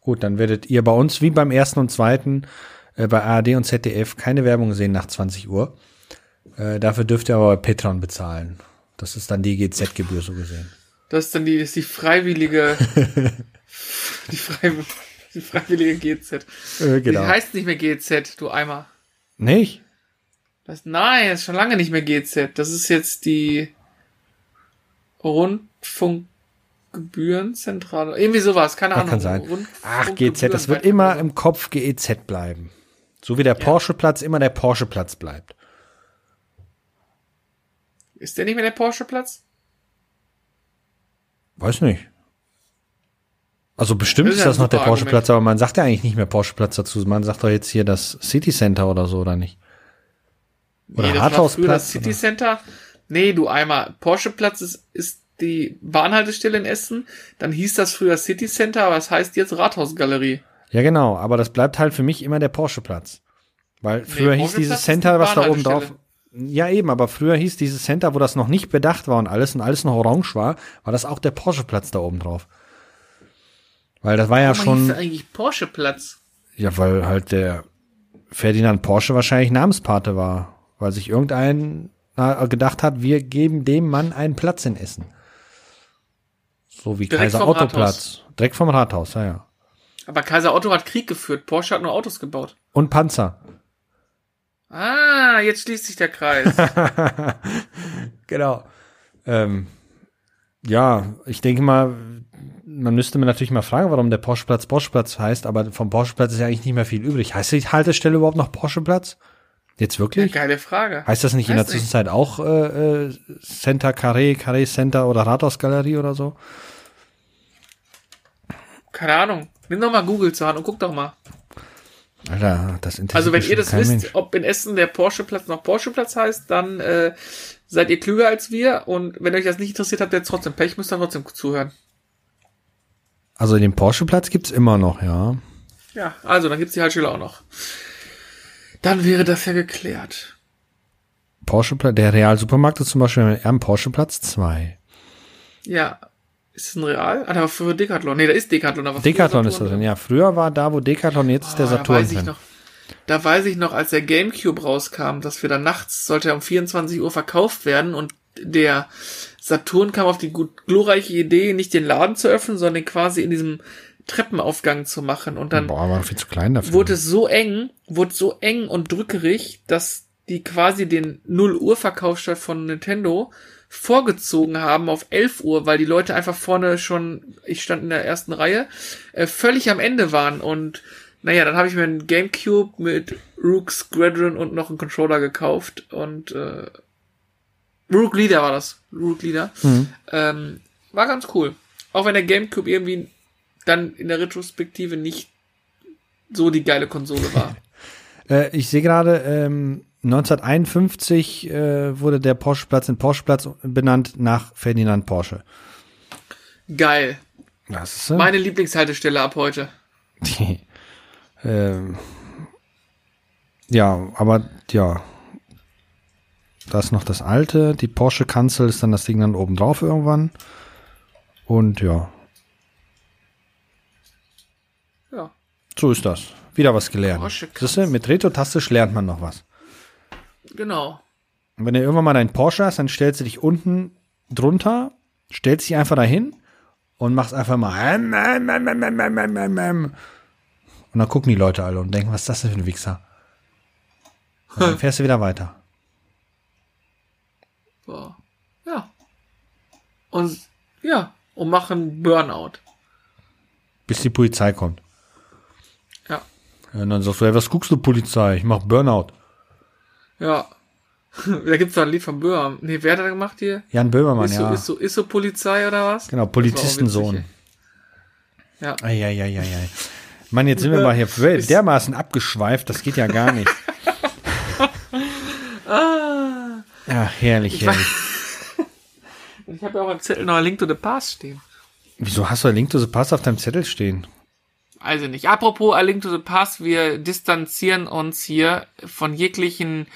Gut, dann werdet ihr bei uns wie beim ersten und zweiten äh, bei ARD und ZDF keine Werbung sehen nach 20 Uhr. Äh, dafür dürft ihr aber bei Patreon bezahlen. Das ist dann die GZ-Gebühr so gesehen.
Das ist dann die, ist die freiwillige, die, frei, die freiwillige GZ.
Äh,
Die heißt nicht mehr GZ, du Eimer.
Nicht?
Das, nein, das ist schon lange nicht mehr GZ. Das ist jetzt die Rundfunkgebührenzentrale. Irgendwie sowas, keine
Das
Ahnung.
kann sein.
Rundfunk-
Ach, GZ, das wird immer im Kopf GEZ bleiben. So wie der Porsche-Platz immer der Porsche-Platz bleibt.
Ist der nicht mehr der Porsche-Platz?
Weiß nicht. Also bestimmt
Das ist
ist das noch der
super
Porsche-Platz, aber man sagt ja eigentlich nicht mehr Porsche-Platz dazu. Man sagt doch jetzt hier das City Center oder so, oder nicht? Oder
nee, das das
Rathausplatz?
City? Center. Nee, du Eimer. Porsche-Platz ist, ist die Bahnhaltestelle in Essen. Dann hieß das früher City Center, aber es heißt jetzt Rathausgalerie.
Ja, genau, aber das bleibt halt für mich immer der Porsche-Platz. Weil früher hieß
Porsche-Platz
dieses Center, was da oben drauf. Ja, eben, aber früher hieß dieses Center, wo das noch nicht bedacht war und alles und alles noch orange war, war das auch der Porsche-Platz da oben drauf. Weil das war ja
Warum hieß
schon.
das eigentlich Porsche-Platz?
Ja, weil halt der Ferdinand Porsche wahrscheinlich Namenspate war. Weil sich irgendein gedacht hat, wir geben dem Mann einen Platz in Essen. So wie
Direkt
Kaiser Otto. Platz. Direkt vom Rathaus, ja, ja.
Aber Kaiser Otto hat Krieg geführt. Porsche hat nur Autos gebaut.
Und Panzer.
Ah, jetzt schließt sich der Kreis.
Genau. Ähm, ja, ich denke mal, man müsste mir natürlich mal fragen, warum der Porscheplatz Porscheplatz heißt, aber vom Porscheplatz ist ja eigentlich nicht mehr viel übrig. Heißt die Haltestelle überhaupt noch Porscheplatz? Jetzt wirklich?
Geile Frage.
Heißt das nicht in der
Weiß nicht.
Zwischenzeit auch äh, äh, Center Carré, Carré Center oder Rathausgalerie oder so?
Keine Ahnung. Nimm doch mal Google zur Hand und guck doch mal.
Alter, das interessiert
Also wenn ihr das wisst,
Mensch.
ob in Essen der Porsche-Platz noch Porsche-Platz heißt, dann äh, seid ihr klüger als wir. Und wenn euch das nicht interessiert, habt ihr jetzt trotzdem Pech, müsst ihr trotzdem zuhören.
Also den Porscheplatz gibt's immer noch, ja.
Ja, also dann gibt's die Haltestelle auch noch. Dann wäre das ja geklärt.
Porscheplatz, der Real Supermarkt ist zum Beispiel am Porscheplatz 2.
Ja. Ist es ein Real? Ah, da war früher Decathlon. Nee, da ist Decathlon. Da
Decathlon ist das denn, ja. Früher war da, wo Decathlon jetzt ist der
Ah, da
Saturn
weiß ich
drin.
noch. Da weiß ich noch, als der Gamecube rauskam, dass wir dann nachts, sollte er um 24 Uhr verkauft werden und der Saturn kam auf die gut glorreiche Idee, nicht den Laden zu öffnen, sondern quasi in diesem Treppenaufgang zu machen. Und dann
Boah, war viel zu klein dafür.
wurde es so eng, wurde so eng und drückerig, dass die quasi den 0 Uhr Verkaufsstart von Nintendo vorgezogen haben auf 11 Uhr, weil die Leute einfach vorne schon, ich stand in der ersten Reihe, äh, völlig am Ende waren und naja, dann habe ich mir einen Gamecube mit Rook Squadron und noch einen Controller gekauft und äh, Rook Leader war das. Rook Leader. Ähm, war ganz cool. Auch wenn der Gamecube irgendwie dann in der Retrospektive nicht so die geile Konsole war.
Äh, ich sehe gerade, ähm, 1951 äh, wurde der Porscheplatz in Porscheplatz benannt nach Ferdinand Porsche.
Geil.
Das ist, äh,
Meine Lieblingshaltestelle ab heute.
ähm, ja, aber ja. Da ist noch das alte. Die Porsche-Kanzel ist dann das Ding dann oben drauf irgendwann. Und ja.
Ja.
So ist das. Wieder was gelernt. Porsche mit Retro-Tastisch lernt man noch was.
Genau.
Und wenn du irgendwann mal deinen Porsche hast, dann stellst du dich unten drunter, stellst dich einfach dahin und machst einfach mal. Und dann gucken die Leute alle und denken, was ist das denn für ein Wichser? Und dann fährst du wieder weiter.
So. Ja. Und ja, und machen Burnout.
Bis die Polizei kommt.
Ja.
Und dann sagst du, hey, was guckst du, Polizei? Ich mach Burnout.
Ja. Da gibt's doch ein Lied von Böhm. Nee, wer hat das gemacht hier?
Jan Böhmermann,
Ist so,
ja.
ist so, ist so Polizei oder was?
Genau, Polizistensohn.
Ja.
Eieieiei. Mann, jetzt sind wir mal hier dermaßen abgeschweift, das geht ja gar nicht.
Ah.
Ja, herrlich, herrlich.
Und ich habe ja auch im Zettel noch ein Link to the Past stehen.
Wieso hast du ein Link to the Pass auf deinem Zettel stehen?
Also nicht. Apropos A Link to the Past, wir distanzieren uns hier von jeglichen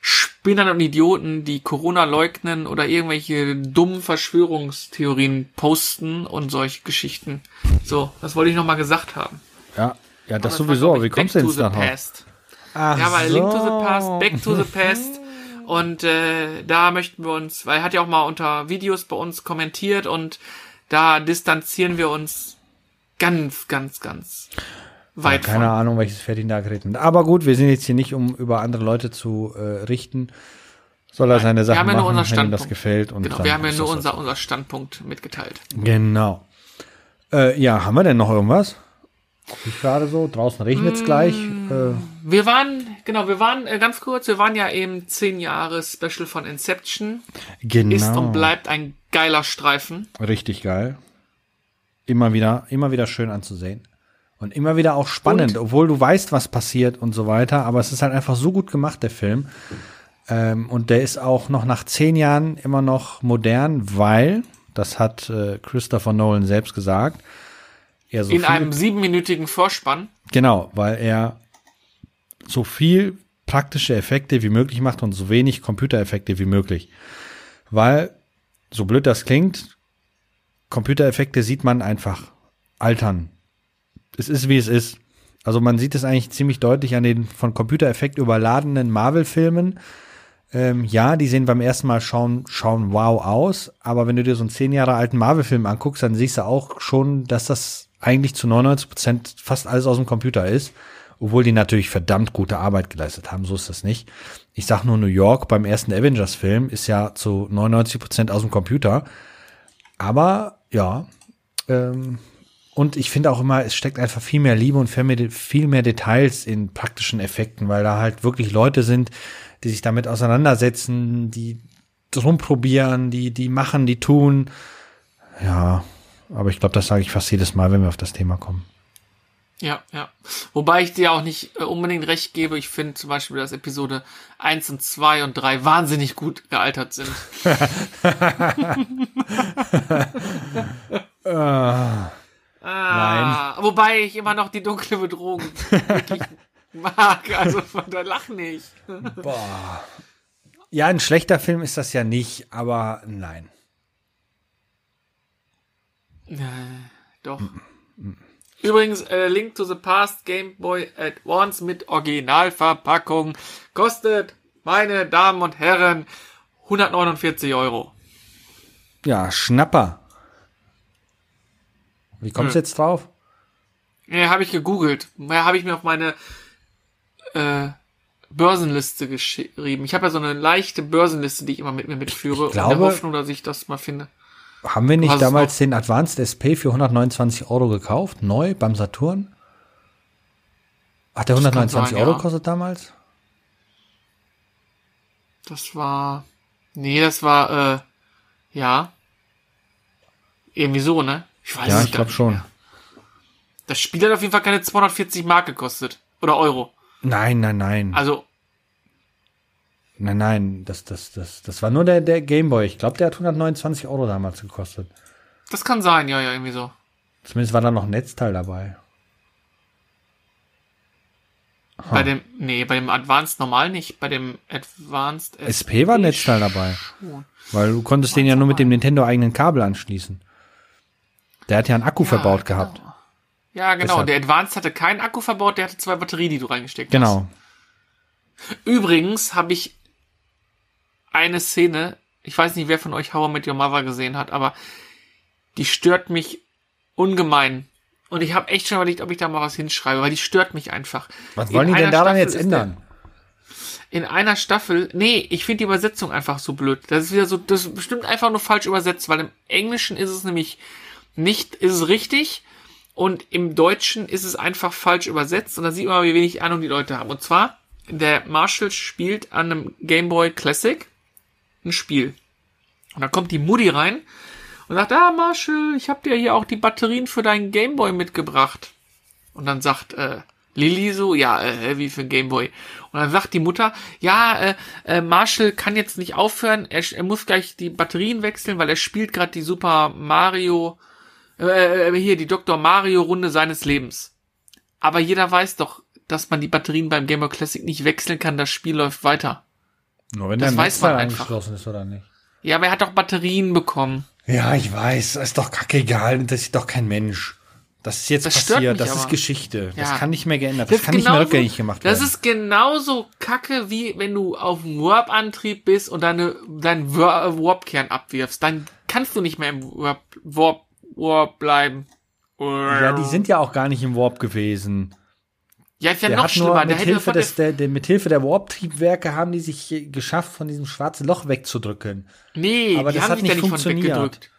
Spinnern und Idioten, die Corona leugnen oder irgendwelche dummen Verschwörungstheorien posten und solche Geschichten. So, das wollte ich nochmal gesagt haben.
Ja, ja, das
war,
sowieso. Aber
ich,
wie kommst du denn?
Past.
Ach
Ja, weil
so.
Link to the Past, Back to the Past. Und äh, da möchten wir uns, weil er hat ja auch mal unter Videos bei uns kommentiert und da distanzieren wir uns ganz, ganz, ganz weit
Keine
von.
Ahnung, welches Pferd ihn da geritten hat. Aber gut, wir sind jetzt hier nicht, um über andere Leute zu äh, richten. Soll er seine Sachen
ja
machen,
unseren
wenn ihm das gefällt. Und
Genau, wir haben ja nur unser, unser Standpunkt mitgeteilt.
Genau. Äh, ja, haben wir denn noch irgendwas? Ich gerade so. Draußen regnet es gleich.
Mm.
Äh,
Wir waren, genau, wir waren, äh, ganz kurz, wir waren ja eben 10 Jahre Special von Inception.
genau.
Ist und bleibt ein geiler Streifen.
Richtig geil. Immer wieder, immer wieder schön anzusehen. Und immer wieder auch spannend, obwohl du weißt, was passiert und so weiter. Aber es ist halt einfach so gut gemacht, der Film. Ähm, und der ist auch noch nach zehn Jahren immer noch modern, weil, das hat äh, Christopher Nolan selbst gesagt, er so
In einem siebenminütigen Vorspann.
genau, weil er so viel praktische Effekte wie möglich macht und so wenig Computereffekte wie möglich. Weil, so blöd das klingt, Computereffekte sieht man einfach altern. Es ist, wie es ist. Also man sieht es eigentlich ziemlich deutlich an den von Computereffekt überladenen Marvel-Filmen. Ähm, ja, die sehen beim ersten Mal schauen, schauen wow aus, aber wenn du dir so einen zehn Jahre alten Marvel-Film anguckst, dann siehst du auch schon, dass das eigentlich zu 99 Prozent fast alles aus dem Computer ist. Obwohl die natürlich verdammt gute Arbeit geleistet haben, so ist das nicht. Ich sag nur New York beim ersten Avengers-Film ist ja zu 99 Prozent aus dem Computer. Aber ja, ähm, und ich finde auch immer, es steckt einfach viel mehr Liebe und viel mehr, Details in praktischen Effekten, weil da halt wirklich Leute sind, die sich damit auseinandersetzen, die drum probieren, die, die machen, die tun. Ja, aber ich glaube, das sage ich fast jedes Mal, wenn wir auf das Thema kommen.
Ja, ja. Wobei ich dir auch nicht äh, unbedingt recht gebe. Ich finde zum Beispiel, dass Episode 1 und 2 und 3 wahnsinnig gut gealtert sind. ah, Wobei ich immer noch die dunkle Bedrohung wirklich mag. Also von der Lach nicht.
Ja, ein schlechter Film ist das ja nicht, aber nein.
Doch. Übrigens, äh, Link to the Past Game Boy Advance mit Originalverpackung kostet, meine Damen und Herren, 149 Euro.
Ja, Schnapper. Wie kommst du
Hm.
jetzt drauf?
Ja, habe ich gegoogelt. Ja, habe ich mir auf meine äh, Börsenliste geschrieben. Ich habe ja so eine leichte Börsenliste, die ich immer mit mir mitführe, in
glaube-
der Hoffnung, dass ich das mal finde.
Haben wir nicht damals den Advanced SP für 129 Euro gekauft? Neu beim Saturn? Hat der
Das kann
129
sein,
Euro
ja.
gekostet damals?
Das war. Nee, das war, äh, ja. Irgendwie so, ne? Ich weiß
Ja,
es
ich glaube schon.
mehr. Das Spiel hat auf jeden Fall keine 240 Mark gekostet. Oder Euro.
Nein, nein, nein.
Also,
Nein, nein, das, das, das, das war nur der, der Gameboy. Ich glaube, der hat 129 Euro damals gekostet.
das kann sein, ja, ja, irgendwie so.
Zumindest war da noch ein Netzteil dabei.
Bei dem, nee, bei dem Advanced normal nicht. Bei dem Advanced
SP war ein Netzteil dabei.
schon.
Weil du konntest den ja nur mit dem Nintendo-eigenen Kabel anschließen. Der hat ja einen Akku verbaut
genau.
gehabt.
Ja, genau.
Deshalb.
Der Advanced hatte keinen Akku verbaut, der hatte zwei Batterien, die du reingesteckt
Genau.
hast. Übrigens habe ich eine Szene, ich weiß nicht, wer von euch How I Met Your Mother gesehen hat, aber die stört mich ungemein. Und ich habe echt schon überlegt, ob ich da mal was hinschreibe, weil die stört mich einfach.
Was
In
wollen die denn daran
Staffel
jetzt ändern?
in einer Staffel, nee, ich finde die Übersetzung einfach so blöd. Das ist wieder so, das ist bestimmt einfach nur falsch übersetzt, weil im Englischen ist es nämlich nicht, ist es richtig und im Deutschen ist es einfach falsch übersetzt und da sieht man, wie wenig Ahnung die Leute haben. Und zwar, der Marshall spielt an einem Game Boy Classic ein Spiel. Und dann kommt die Mutti rein und sagt, ah Marshall, ich habe dir hier auch die Batterien für deinen Game Boy mitgebracht. Und dann sagt äh, Lilly so, ja, äh, wie für ein Gameboy. Und dann sagt die Mutter, ja, äh, äh, Marshall kann jetzt nicht aufhören, er, er muss gleich die Batterien wechseln, weil er spielt gerade die Super Mario, äh, äh, hier die Dr. Mario Runde seines Lebens. Aber jeder weiß doch, dass man die Batterien beim Game Boy Classic nicht wechseln kann, das Spiel läuft weiter.
Nur wenn
Das
der
weiß man einfach.
angeschlossen ist oder nicht.
Ja, aber er hat doch Batterien bekommen.
Ja, ich weiß, ist doch kackegal, das ist doch kein Mensch. Das ist jetzt
Das
passiert, das ist
aber.
Geschichte. Das
Ja.
kann nicht mehr geändert, das,
ist
kann nicht mehr
genauso-
rückgängig gemacht werden.
Das ist genauso kacke, wie wenn du auf dem Warp-Antrieb bist und deine, deinen Wor- Warp-Kern abwirfst. Dann kannst du nicht mehr im Warp, Warp, Warp bleiben.
ja, die sind ja auch gar nicht im Warp gewesen.
Ja, ist ja
Der
noch schlimmer. Der
mit
hätte
Hilfe, des,
der,
der, mit Hilfe der Warp-Triebwerke haben die sich äh, geschafft, von diesem schwarzen Loch wegzudrücken.
nee,
aber
die
das
haben
hat nicht funktioniert.
weggedrückt.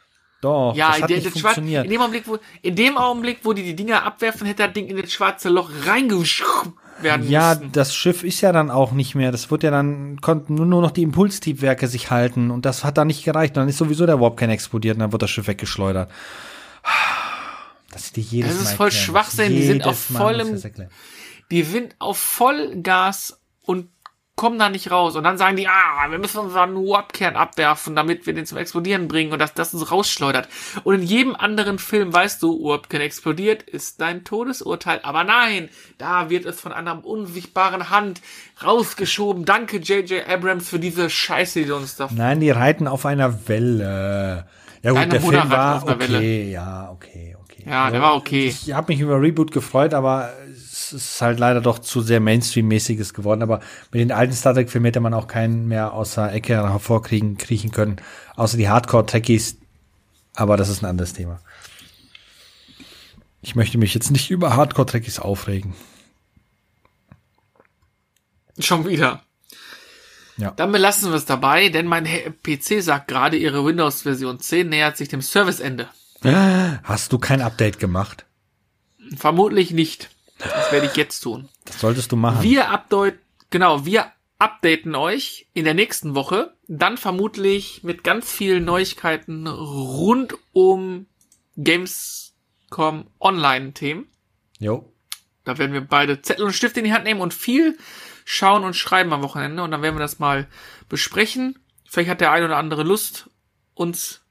Doch,
Ja,
das hat
der,
nicht funktioniert.
in dem Augenblick, wo, in dem Augenblick, wo die die Dinger abwerfen, hätte das Ding in das schwarze Loch reingeschubbt werden
Ja,
müssen.
das Schiff ist ja dann auch nicht mehr. Das wird ja dann, konnten nur, nur noch die Impulstriebwerke sich halten und das hat dann nicht gereicht. Dann ist sowieso der Warpkern explodiert und dann wird das Schiff weggeschleudert. Das ist
Das ist voll. Schwachsinn. Die sind auf vollem-. Die sind auf Vollgas und kommen da nicht raus. Und dann sagen die, ah, wir müssen unseren Warpkern abwerfen, damit wir den zum Explodieren bringen und dass das uns rausschleudert. Und in jedem anderen Film weißt du, Warpkern explodiert, ist dein Todesurteil. Aber nein, da wird es von einer unsichtbaren Hand rausgeschoben. Danke, J.J. Abrams, für diese Scheiße, die du uns da
Nein, die reiten auf einer Welle. Ja gut,
Deine
der
Mutter
Film war okay,
Welle.
ja, okay, okay.
Ja, der war okay.
Ich habe mich über Reboot gefreut, aber es ist halt leider doch zu sehr Mainstream-mäßiges geworden. Aber mit den alten Star Trek-Filmen hätte man auch keinen mehr außer Ecke hervorkriegen kriechen können, außer die Hardcore-Techies. Aber das ist ein anderes Thema. Ich möchte mich jetzt nicht über Hardcore-Techies aufregen.
Schon wieder.
Ja.
Dann belassen wir es dabei, denn mein PC sagt gerade, ihre Windows-Version 10 nähert sich dem Serviceende.
Hast du kein Update gemacht?
Vermutlich nicht. Das werde ich jetzt tun.
Das solltest du machen.
Wir update, genau, wir updaten euch in der nächsten Woche. Dann vermutlich mit ganz vielen Neuigkeiten rund um Gamescom Online-Themen.
Jo.
Da werden wir beide Zettel und Stift in die Hand nehmen und viel schauen und schreiben am Wochenende. Und dann werden wir das mal besprechen. Vielleicht hat der eine oder andere Lust, uns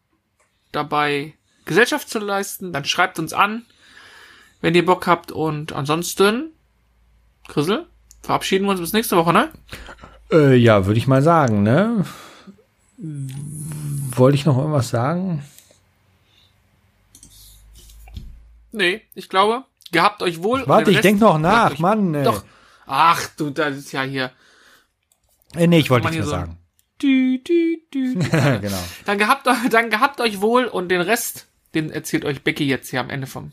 dabei Gesellschaft zu leisten. Dann schreibt uns an, wenn ihr Bock habt. Und ansonsten, Grissel, verabschieden wir uns bis nächste Woche, ne?
Äh, ja, würde ich mal sagen, ne? Wollte ich noch irgendwas sagen?
Nee, ich glaube, gehabt euch wohl.
Warte, ich denk noch nach, Mann. Ey.
Doch. Ach, du, das ist ja hier.
Äh, nee, ich wollte nichts mehr
so-
sagen.
Dü, dü, dü.
genau.
Dann gehabt, euch- dann gehabt euch wohl und den Rest, den erzählt euch Becky jetzt hier am Ende vom